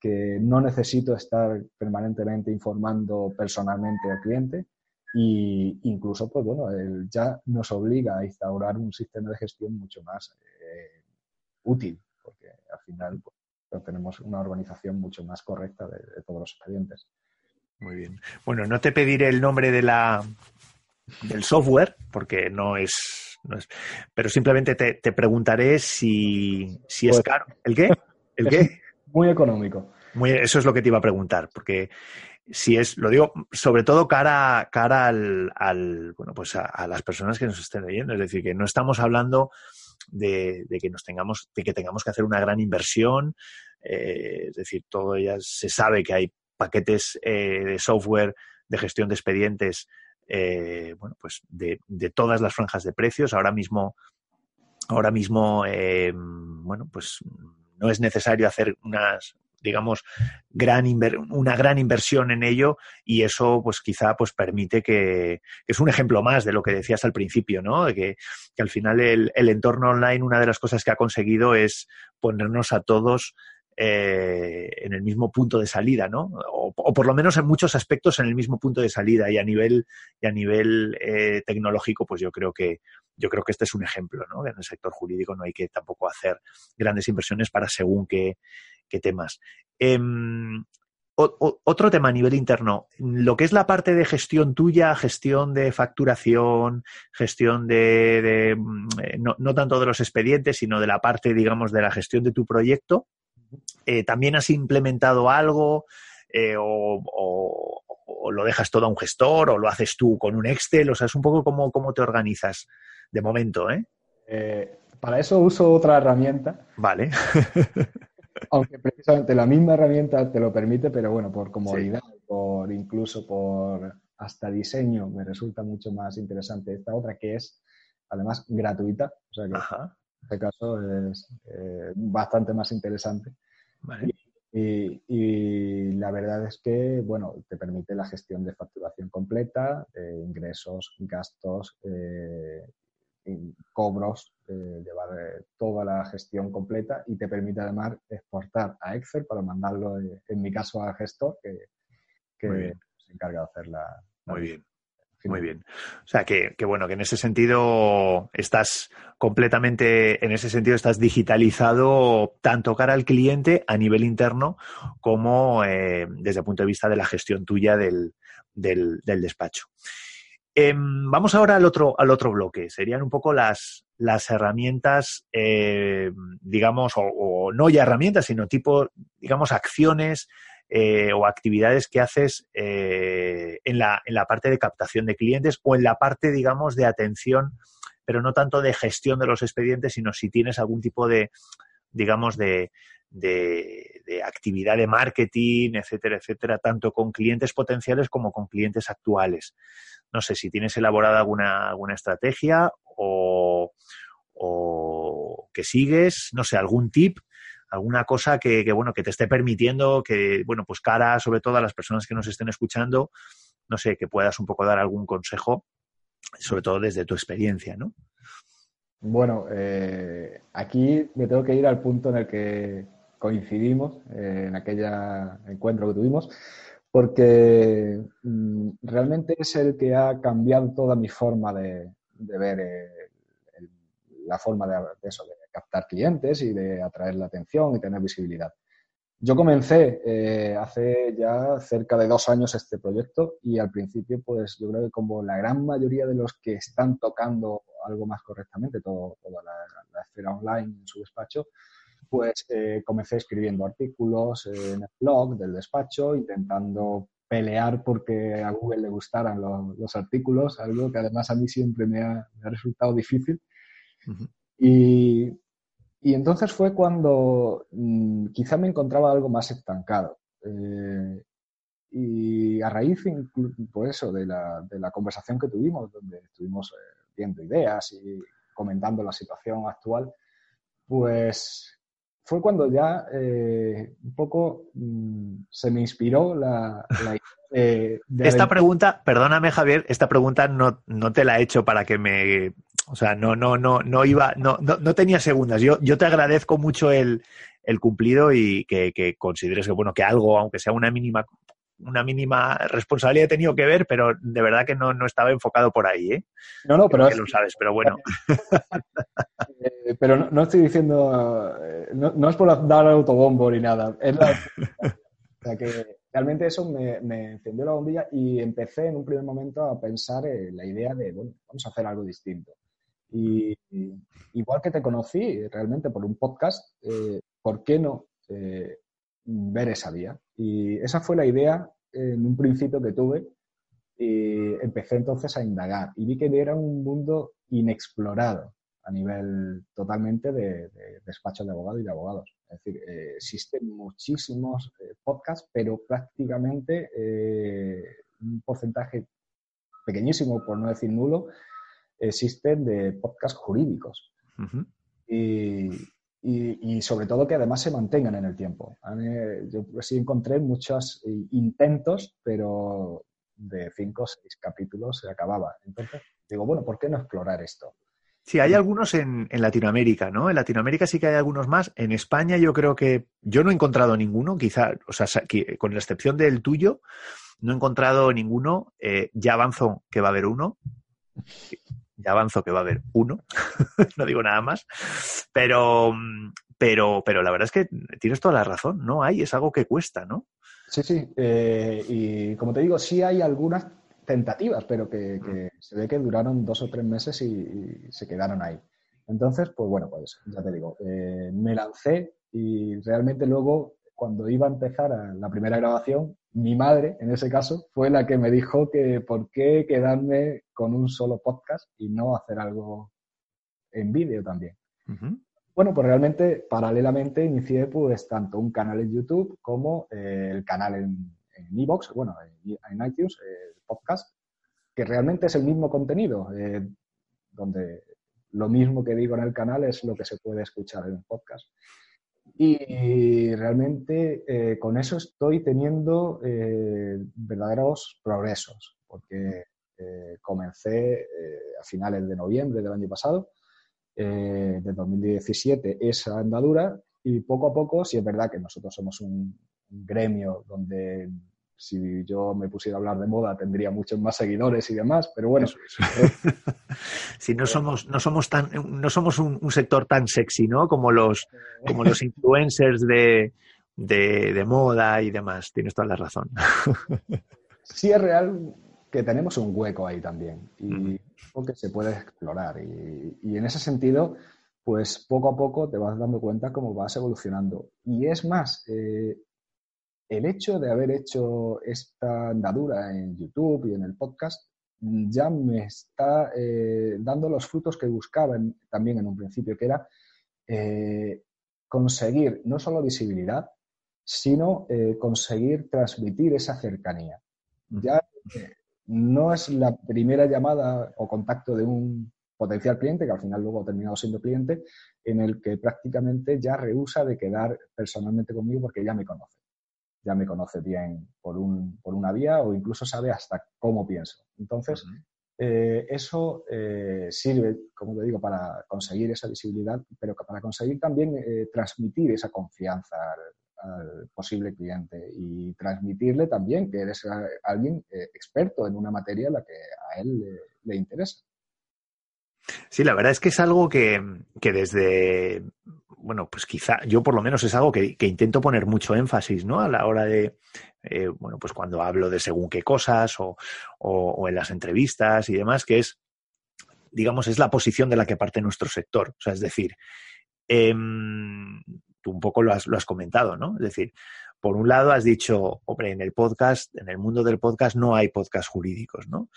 que no necesito estar permanentemente informando personalmente al cliente, y incluso, pues bueno, él ya nos obliga a instaurar un sistema de gestión mucho más eh, útil, porque al final pues, tenemos una organización mucho más correcta de, todos los expedientes.
Muy bien. Bueno, no te pediré el nombre de la, del software, porque no es, no es pero simplemente te, te preguntaré si, si es pues caro. ¿El qué? ¿El qué?
Muy económico.
Muy, eso es lo que te iba a preguntar, porque si es, lo digo sobre todo cara, cara al, al bueno, pues a, las personas que nos estén leyendo. Es decir, que no estamos hablando de, que nos tengamos, de que tengamos que hacer una gran inversión. Eh, es decir, todo ya se sabe que hay paquetes eh, de software de gestión de expedientes, eh, bueno, pues de, de, todas las franjas de precios. Ahora mismo, ahora mismo, bueno, pues no es necesario hacer unas, digamos, una gran inversión en ello y eso pues quizá pues permite que, es un ejemplo más de lo que decías al principio, ¿no? De que, al final el, el, entorno online una de las cosas que ha conseguido es ponernos a todos eh, en el mismo punto de salida, ¿no? O, por lo menos en muchos aspectos en el mismo punto de salida y a nivel y a nivel eh, tecnológico, pues yo creo que yo creo que este es un ejemplo, ¿no? En el sector jurídico no hay que tampoco hacer grandes inversiones para según qué, qué temas. Em, otro tema a nivel interno, lo que es la parte de gestión tuya, gestión de facturación, gestión de, mm, eh, no, tanto de los expedientes, sino de la parte, digamos, de la gestión de tu proyecto, eh, ¿también has implementado algo eh, o, lo dejas todo a un gestor o lo haces tú con un Excel? O sea, es un poco cómo, cómo te organizas de momento, ¿eh?
para eso uso otra herramienta.
Vale.
Aunque precisamente la misma herramienta te lo permite, pero bueno, por comodidad, por incluso por hasta diseño, me resulta mucho más interesante esta otra que es además gratuita. O sea que en este caso es eh, bastante más interesante. Y, la verdad es que, bueno, te permite la gestión de facturación completa, ingresos, gastos, eh, cobros, eh, llevar eh, toda la gestión completa y te permite además exportar a Excel para mandarlo, eh, en mi caso, al gestor que, se encarga de hacer la.
Muy bien. Muy bien. O sea, que, bueno, que en ese sentido estás completamente, en ese sentido estás digitalizado tanto cara al cliente a nivel interno como desde el punto de vista de la gestión tuya del, del despacho. Em, vamos ahora al otro, al otro bloque. Serían un poco las, las herramientas, eh, digamos, o, no ya herramientas, sino tipo, digamos, acciones eh, o actividades que haces eh, en, la, en la parte de captación de clientes o en la parte, digamos, de atención, pero no tanto de gestión de los expedientes, sino si tienes algún tipo de, digamos, de, de, actividad de marketing, etcétera, etcétera, tanto con clientes potenciales como con clientes actuales. No sé si tienes elaborada alguna, alguna estrategia o, que sigues, no sé, algún tip, alguna cosa que, bueno, que te esté permitiendo que, bueno, pues cara sobre todo a las personas que nos estén escuchando, no sé, que puedas un poco dar algún consejo, sobre todo desde tu experiencia, ¿no?
Bueno, eh, aquí me tengo que ir al punto en el que coincidimos, eh, en aquel encuentro que tuvimos, porque mm, realmente es el que ha cambiado toda mi forma de, ver eh, la forma de, eso, de captar clientes y de atraer la atención y tener visibilidad. Yo comencé eh, hace ya cerca de dos años este proyecto y al principio, pues yo creo que como la gran mayoría de los que están tocando algo más correctamente, todo, toda la esfera online en su despacho, pues eh, comencé escribiendo artículos en el blog del despacho, intentando pelear porque a Google le gustaran los, artículos, algo que además a mí siempre me ha, resultado difícil. y, entonces fue cuando mm, quizá me encontraba algo más estancado. Eh, y a raíz, por eso, de la, de la, conversación que tuvimos, donde estuvimos eh, viendo ideas y comentando la situación actual, pues fue cuando ya eh, un poco mm, se me inspiró la, idea
de, Esta pregunta, perdóname Javier, esta pregunta no, no te la he hecho para que me... O sea, no, no, no, no iba, no, no, tenía segundas. Yo, yo te agradezco mucho el, el cumplido y que, que, consideres que, bueno, que algo, aunque sea una mínima una mínima responsabilidad he tenido que ver, pero de verdad que no, estaba enfocado por ahí, ¿eh?
No, no, pero...
lo sabes, pero bueno.
Eh, pero no, estoy diciendo... Eh, no, es por dar autobombo ni nada. Es la... o sea que realmente eso me, encendió la bombilla y empecé en un primer momento a pensar en la idea de, bueno, vamos a hacer algo distinto. Y, igual que te conocí realmente por un podcast, eh, ¿por qué no ver esa vía. Y esa fue la idea en un principio que tuve y empecé entonces a indagar y vi que era un mundo inexplorado a nivel totalmente de, despachos de abogados y de abogados. Es decir, eh, existen muchísimos eh, podcasts, pero prácticamente eh, un porcentaje pequeñísimo, por no decir nulo, existen de podcasts jurídicos. y, y, sobre todo que además se mantengan en el tiempo. yo sí encontré muchos intentos, pero de cinco o seis capítulos se acababa. Entonces, digo, bueno, ¿por qué no explorar esto?
Sí, hay algunos en, Latinoamérica, ¿no? En Latinoamérica sí que hay algunos más. En España yo creo que yo no he encontrado ninguno, quizá, o sea, con la excepción del tuyo, no he encontrado ninguno. Eh, ya avanzo que va a haber uno ya avanzo que va a haber uno, no digo nada más, pero, pero, pero la verdad es que tienes toda la razón, no hay, es algo que cuesta, ¿no?
Sí, sí, eh, y como te digo, sí hay algunas tentativas, pero que, mm. se ve que duraron dos o tres meses y, se quedaron ahí. Entonces, pues bueno, pues ya te digo, eh, me lancé y realmente luego, cuando iba a empezar la primera grabación, mi madre, en ese caso, fue la que me dijo que por qué quedarme con un solo podcast y no hacer algo en vídeo también. Bueno, pues realmente, paralelamente, inicié pues tanto un canal en YouTube como eh, el canal en, Evox, bueno, en, iTunes, eh, el podcast, que realmente es el mismo contenido, eh, donde lo mismo que digo en el canal es lo que se puede escuchar en el podcast. Y realmente eh, con eso estoy teniendo eh, verdaderos progresos, porque eh, comencé a finales de noviembre del año pasado, de 2017, esa andadura y poco a poco, si es verdad que nosotros somos un gremio donde si yo me pusiera a hablar de moda tendría muchos más seguidores y demás, pero bueno.
si no somos, no somos tan, no somos un, sector tan sexy, ¿no? Como los, como los influencers de, de, moda y demás. Tienes toda la razón.
sí es real que tenemos un hueco ahí también y que se puede explorar. Y, y, en ese sentido, pues poco a poco te vas dando cuenta cómo vas evolucionando. Y es más, eh, el hecho de haber hecho esta andadura en YouTube y en el podcast ya me está eh, dando los frutos que buscaba también en un principio, que era eh, conseguir no solo visibilidad, sino eh, conseguir transmitir esa cercanía. Ya no es la primera llamada o contacto de un potencial cliente, que al final luego ha terminado siendo cliente, en el que prácticamente ya rehúsa de quedar personalmente conmigo porque ya me conoce ya me conoce bien por, un, por una vía o incluso sabe hasta cómo pienso. Entonces, eh, eso eh, sirve, como te digo, para conseguir esa visibilidad, pero para conseguir también eh, transmitir esa confianza al, posible cliente y transmitirle también que eres alguien experto en una materia en la que a él le interesa.
Sí, la verdad es que es algo que, desde, bueno, pues quizá yo por lo menos es algo que, intento poner mucho énfasis, ¿no? A la hora de, eh, bueno, pues cuando hablo de según qué cosas o, en las entrevistas y demás, que es, digamos, es la posición de la que parte nuestro sector. O sea, es decir, em, tú un poco lo has, lo has comentado, ¿no? Es decir, por un lado has dicho, hombre, en el podcast, en el mundo del podcast no hay podcast jurídicos, ¿no?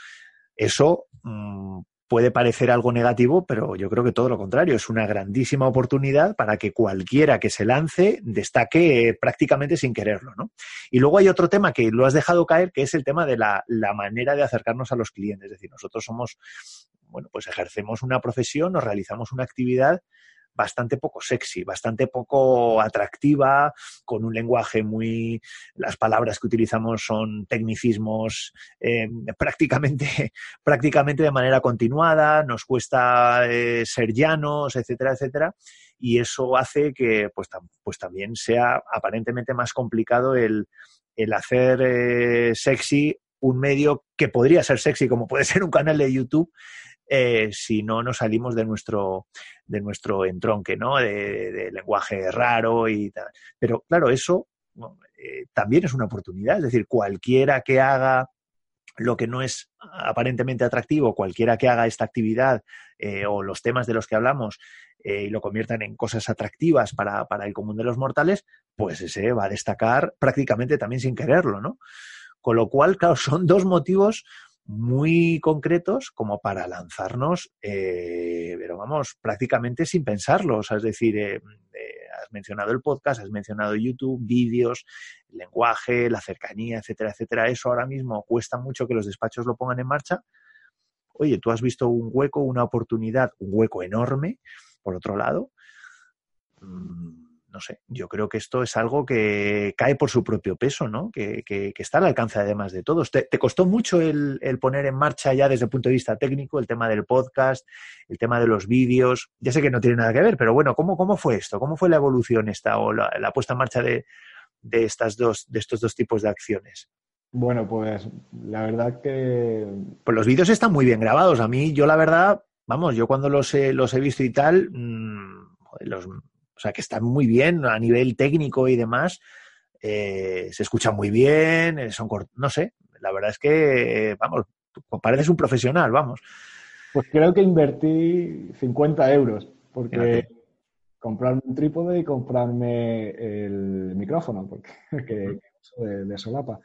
Eso, mm, puede parecer algo negativo, pero yo creo que todo lo contrario, es una grandísima oportunidad para que cualquiera que se lance destaque prácticamente sin quererlo. ¿no? Y luego hay otro tema que lo has dejado caer, que es el tema de la, manera de acercarnos a los clientes. Es decir, nosotros somos, bueno, pues ejercemos una profesión, nos realizamos una actividad bastante poco sexy, bastante poco atractiva, con un lenguaje muy... Las palabras que utilizamos son tecnicismos eh, prácticamente, prácticamente de manera continuada, nos cuesta eh, ser llanos, etcétera, etcétera, y eso hace que pues, pues también sea aparentemente más complicado el, hacer eh, sexy un medio que podría ser sexy, como puede ser un canal de YouTube, eh, si no nos salimos de nuestro, de nuestro entronque, ¿no? De, lenguaje raro y tal. Pero claro, eso eh, también es una oportunidad. Es decir, cualquiera que haga lo que no es aparentemente atractivo, cualquiera que haga esta actividad eh, o los temas de los que hablamos y lo conviertan en cosas atractivas para, para, el común de los mortales, pues ese va a destacar prácticamente también sin quererlo, ¿no? Con lo cual, claro, son dos motivos muy concretos como para lanzarnos, eh, pero vamos, prácticamente sin pensarlo. es decir, eh, eh, has mencionado el podcast, has mencionado YouTube, vídeos, lenguaje, la cercanía, etcétera, etcétera. Eso ahora mismo cuesta mucho que los despachos lo pongan en marcha. Oye, tú has visto un hueco, una oportunidad, un hueco enorme, por otro lado. Mm, no sé, yo creo que esto es algo que cae por su propio peso, ¿no? Que, está al alcance además de todos. ¿Te, costó mucho el, poner en marcha ya desde el punto de vista técnico el tema del podcast, el tema de los vídeos? Ya sé que no tiene nada que ver, pero bueno, ¿cómo, cómo fue esto? ¿Cómo fue la evolución esta o la, puesta en marcha de, estas dos, de estos dos tipos de acciones?
Bueno, pues la verdad que...
Pues los vídeos están muy bien grabados. A mí, yo la verdad, vamos, yo cuando los he, los he visto y tal, mmm, los, o sea, que está muy bien a nivel técnico y demás. Eh, se escucha muy bien, eh, son no sé, la verdad es que, vamos, pareces un profesional, vamos.
Pues creo que invertí 50 euros, porque comprarme un trípode y comprarme el micrófono, porque que, de, solapa.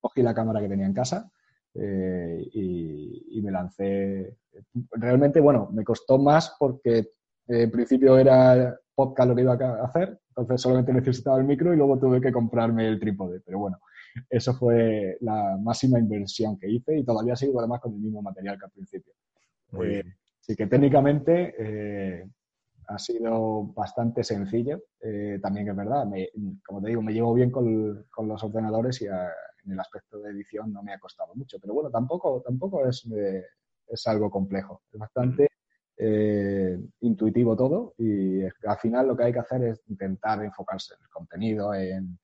cogí la cámara que tenía en casa eh, y, y, me lancé. Realmente, bueno, me costó más porque en principio era podcast lo que iba a hacer, entonces solamente necesitaba el micro y luego tuve que comprarme el trípode. Pero bueno, eso fue la máxima inversión que hice y todavía sigo además con el mismo material que al principio. Muy eh, Así que técnicamente eh, ha sido bastante sencillo. Eh, también es verdad, como te digo, me llevo bien con, los ordenadores y en el aspecto de edición no me ha costado mucho. Pero bueno, tampoco, tampoco es, es algo complejo. Es bastante eh, intuitivo todo y al final lo que hay que hacer es intentar enfocarse en el contenido, en,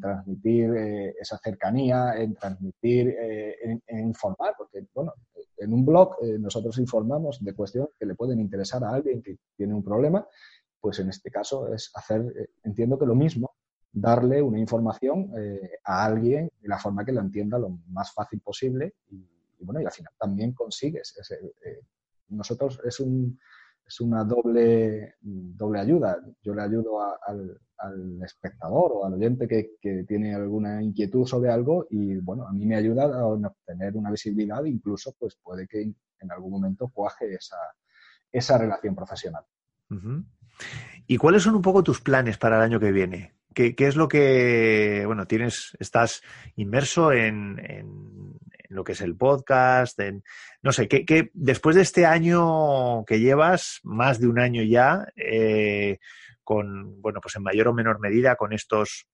transmitir eh, esa cercanía, en transmitir, eh, en, informar, porque bueno, en un blog nosotros informamos de cuestiones que le pueden interesar a alguien que tiene un problema, pues en este caso es hacer, entiendo que lo mismo, darle una información a alguien de la forma que lo entienda lo más fácil posible y, bueno, y al final también consigues ese, nosotros es, un, es una doble, doble ayuda. Yo le ayudo al, espectador o al oyente que, tiene alguna inquietud sobre algo y, bueno, a mí me ayuda a obtener una visibilidad, incluso pues puede que en algún momento cuaje esa, esa relación profesional.
¿Y cuáles son un poco tus planes para el año que viene? ¿Qué, es lo que, bueno, tienes, estás inmerso en, lo que es el podcast, en, no sé, que, después de este año que llevas, más de un año ya, eh, con, bueno, pues en mayor o menor medida con estos,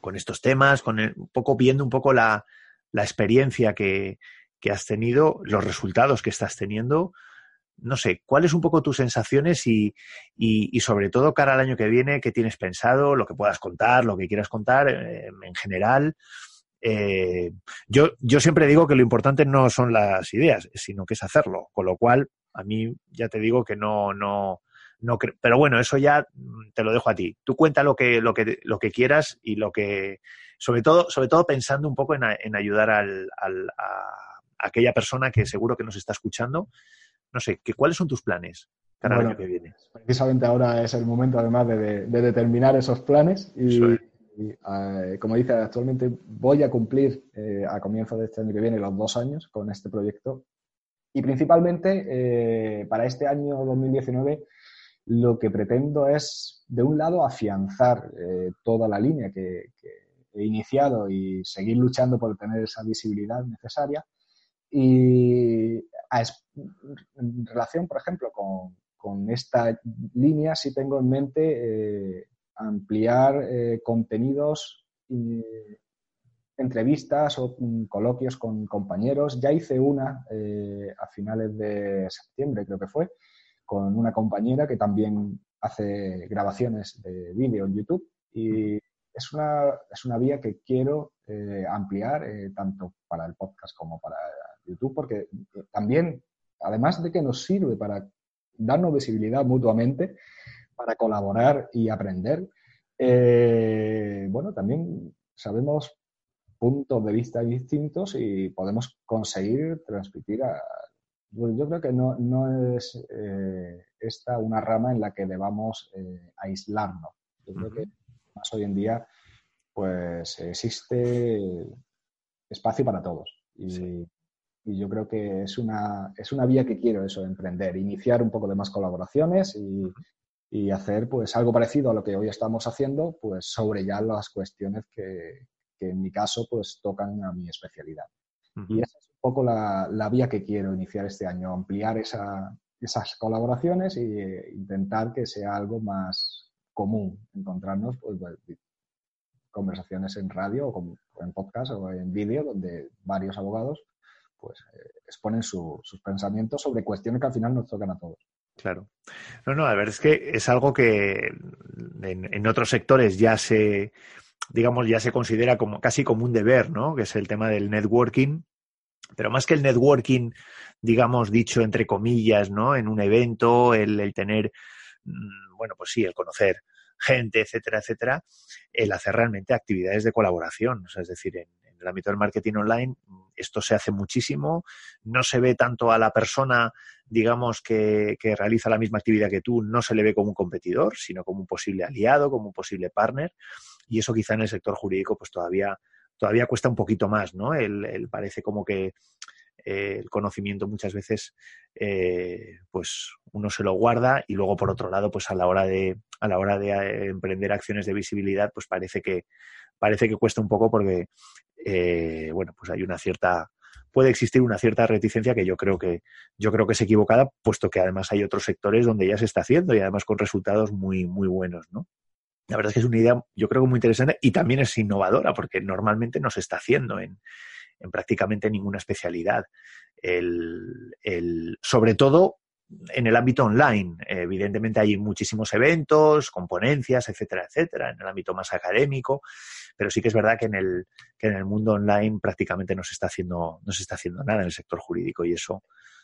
con estos temas, con un poco viendo un poco la, experiencia que, has tenido, los resultados que estás teniendo, no sé, ¿cuáles un poco tus sensaciones y, y, sobre todo cara al año que viene, qué tienes pensado, lo que puedas contar, lo que quieras contar eh, en general? Eh, yo, yo siempre digo que lo importante no son las ideas, sino que es hacerlo. Con lo cual, a mí ya te digo que no, no, no creo. Pero bueno, eso ya te lo dejo a ti. Tú cuenta lo que, lo que, lo que quieras y lo que, sobre todo, sobre todo pensando un poco en, en ayudar al, a, aquella persona que seguro que nos está escuchando. No sé, que, ¿cuáles son tus planes para el año que viene?
Precisamente ahora es el momento, además, de, determinar esos planes y, eh, como dice, actualmente voy a cumplir eh, a comienzo de este año que viene los dos años con este proyecto. Y principalmente eh, para este año 2019 lo que pretendo es, de un lado, afianzar toda la línea que, he iniciado y seguir luchando por tener esa visibilidad necesaria. Y en relación, por ejemplo, con, con esta línea sí tengo en mente eh, ampliar contenidos, entrevistas o mm, coloquios con compañeros. Ya hice una a finales de septiembre, creo que fue, con una compañera que también hace grabaciones de vídeo en YouTube y es una, es una vía que quiero ampliar tanto para el podcast como para YouTube, porque también, además de que nos sirve para darnos visibilidad mutuamente, para colaborar y aprender, eh, bueno, también sabemos puntos de vista distintos y podemos conseguir transmitir a... Yo creo que no, no es eh, esta una rama en la que debamos eh, aislarnos. Yo creo que más hoy en día pues existe espacio para todos. Y, y yo creo que es una, es una vía que quiero eso, emprender, iniciar un poco de más colaboraciones y, y hacer pues algo parecido a lo que hoy estamos haciendo, pues sobre ya las cuestiones que, que en mi caso pues tocan a mi especialidad. Y esa es un poco la, la, vía que quiero iniciar este año, ampliar esa, esas colaboraciones e intentar que sea algo más común, encontrarnos pues, conversaciones en radio o en podcast o en vídeo donde varios abogados pues eh, exponen sus pensamientos sobre cuestiones que al final nos tocan a todos.
Claro. No, no, a ver, es que es algo que en, otros sectores ya se, digamos, ya se considera como casi como un deber, ¿no? Que es el tema del networking. Pero más que el networking, digamos, dicho entre comillas, ¿no? En un evento, el, tener, mm, bueno, pues sí, el conocer gente, etcétera, etcétera, el hacer realmente actividades de colaboración. O sea, es decir, en, el ámbito del marketing online esto se hace muchísimo, no se ve tanto a la persona, digamos, que, realiza la misma actividad que tú, no se le ve como un competidor, sino como un posible aliado, como un posible partner, y eso quizá en el sector jurídico pues todavía, todavía cuesta un poquito más, ¿no? El, parece como que eh, el conocimiento muchas veces eh, pues uno se lo guarda y luego por otro lado pues a la hora de a la hora de eh, emprender acciones de visibilidad pues parece que parece que cuesta un poco porque eh, bueno, pues hay una cierta, puede existir una cierta reticencia que yo creo que, yo creo que es equivocada, puesto que además hay otros sectores donde ya se está haciendo y además con resultados muy, muy buenos, ¿no? La verdad es que es una idea, yo creo que muy interesante y también es innovadora, porque normalmente no se está haciendo en, en prácticamente ninguna especialidad. El, el, sobre todo en el ámbito online. Evidentemente hay muchísimos eventos, componencias, etcétera, etcétera, en el ámbito más académico, pero sí que es verdad que en el, que en el mundo online prácticamente no se está haciendo, no se está haciendo nada en el sector jurídico y eso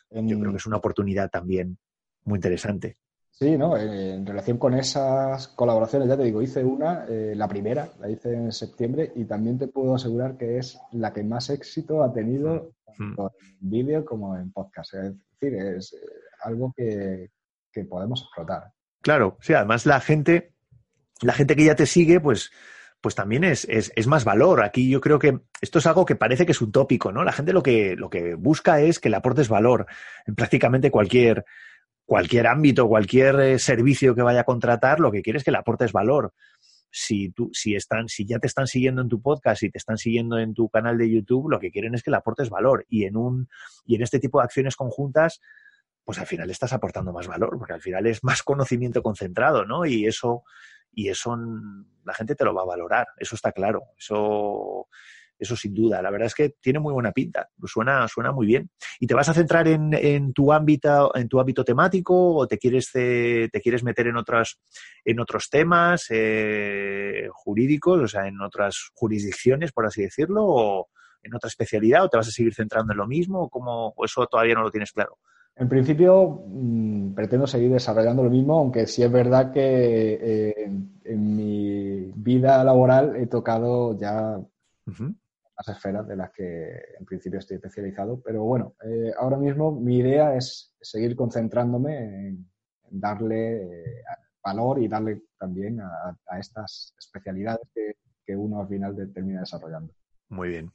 yo creo que es una oportunidad también muy interesante.
Sí, ¿no? En relación con esas colaboraciones, ya te digo, hice una, eh, la primera, la hice en septiembre y también te puedo asegurar que es la que más éxito ha tenido mm. tanto en vídeo como en podcast. Es decir, es, algo que, podemos explotar.
Claro, sí, además la gente, la gente que ya te sigue, pues, pues también es, es, más valor. Aquí yo creo que esto es algo que parece que es un tópico, ¿no? La gente lo que, lo que busca es que le aportes valor en prácticamente cualquier, cualquier ámbito, cualquier eh, servicio que vaya a contratar, lo que quiere es que le aportes valor. Si, tú, si, están, si ya te están siguiendo en tu podcast y te están siguiendo en tu canal de YouTube, lo que quieren es que le aportes valor. Y en, un, y en este tipo de acciones conjuntas, pues al final estás aportando más valor, porque al final es más conocimiento concentrado, ¿no? Y eso, y eso la gente te lo va a valorar, eso está claro, eso, eso sin duda. La verdad es que tiene muy buena pinta, suena, suena muy bien. ¿Y te vas a centrar en, en tu ámbito, en tu ámbito temático, o te quieres, te, quieres meter en otras, en otros temas eh, jurídicos, o sea, en otras jurisdicciones, por así decirlo, o en otra especialidad, o te vas a seguir centrando en lo mismo, o, cómo, o eso todavía no lo tienes claro?
En principio, mm, pretendo seguir desarrollando lo mismo, aunque sí es verdad que eh, en, mi vida laboral he tocado ya las esferas de las que en principio estoy especializado. Pero bueno, eh, ahora mismo mi idea es seguir concentrándome en, darle eh, valor y darle también a, estas especialidades que, que uno al final termina desarrollando.
Muy bien.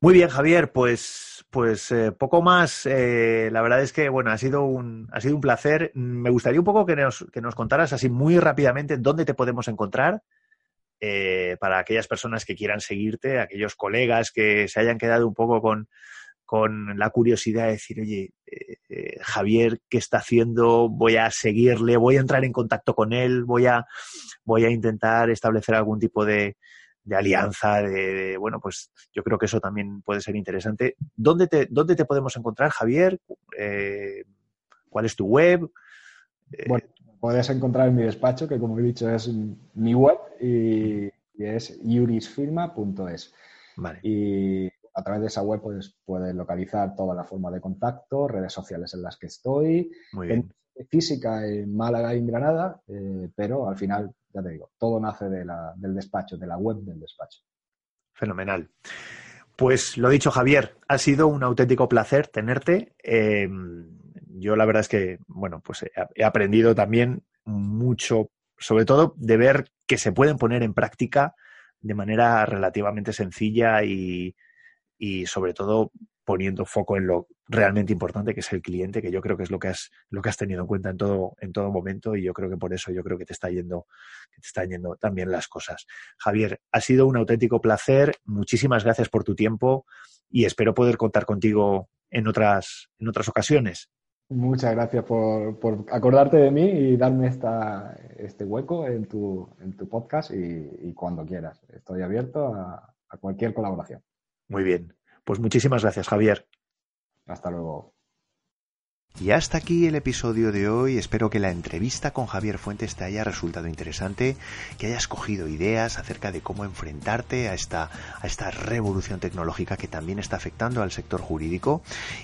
Muy bien, Javier, pues, pues eh, poco más. La verdad es que, bueno, ha sido un, ha sido un placer. Me gustaría un poco que nos, que nos contaras así muy rápidamente dónde te podemos encontrar eh, para aquellas personas que quieran seguirte, aquellos colegas que se hayan quedado un poco con, con la curiosidad de decir, oye, eh, eh, Javier, ¿qué está haciendo? Voy a seguirle, voy a entrar en contacto con él, voy a, voy a intentar establecer algún tipo de, alianza, de, bueno, pues yo creo que eso también puede ser interesante. ¿Dónde te, dónde te podemos encontrar, Javier? Eh, ¿Cuál es tu web?
Bueno, puedes encontrar en mi despacho, que como he dicho es mi web y, es yurisfirma.es. Vale. Y a través de esa web pues, puedes localizar toda la forma de contacto, redes sociales en las que estoy, En física en Málaga y en Granada, eh, pero al final, ya te digo, todo nace de la, del despacho, de la web del despacho.
Fenomenal. Pues lo dicho, Javier, ha sido un auténtico placer tenerte. Em, yo la verdad es que, bueno, pues he aprendido también mucho, sobre todo de ver que se pueden poner en práctica de manera relativamente sencilla y, y sobre todo poniendo foco en lo realmente importante que es el cliente, que yo creo que es lo que has, lo que has tenido en cuenta en todo, en todo momento y yo creo que por eso yo creo que te está yendo, que te están yendo también las cosas. Javier, ha sido un auténtico placer, muchísimas gracias por tu tiempo y espero poder contar contigo en otras, en otras ocasiones.
Muchas gracias por, por acordarte de mí y darme esta, este hueco en tu, en tu podcast y, cuando quieras. Estoy abierto a cualquier colaboración.
Muy bien. Pues muchísimas gracias, Javier.
Hasta luego.
Y hasta aquí el episodio de hoy. Espero que la entrevista con Javier Fuentes te haya resultado interesante, que hayas cogido ideas acerca de cómo enfrentarte a esta, a esta revolución tecnológica que también está afectando al sector jurídico.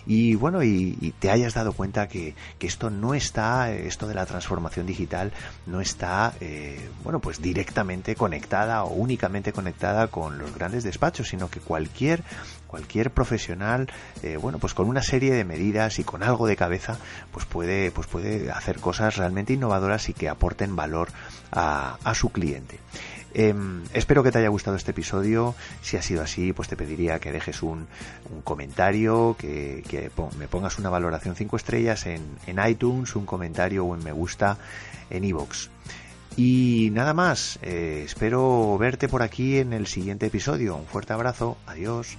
Y bueno, y, te hayas dado cuenta que, esto no está, esto de la transformación digital no está, eh, bueno, pues directamente conectada o únicamente conectada con los grandes despachos, sino que cualquier cualquier profesional, eh, bueno, pues con una serie de medidas y con algo de cabeza, pues puede, pues puede hacer cosas realmente innovadoras y que aporten valor a, su cliente. Em, espero que te haya gustado este episodio. Si ha sido así, pues te pediría que dejes un, comentario, que, me pongas una valoración 5 estrellas en, iTunes, un comentario o en me gusta en iVoox. Y nada más, eh, espero verte por aquí en el siguiente episodio. Un fuerte abrazo, adiós.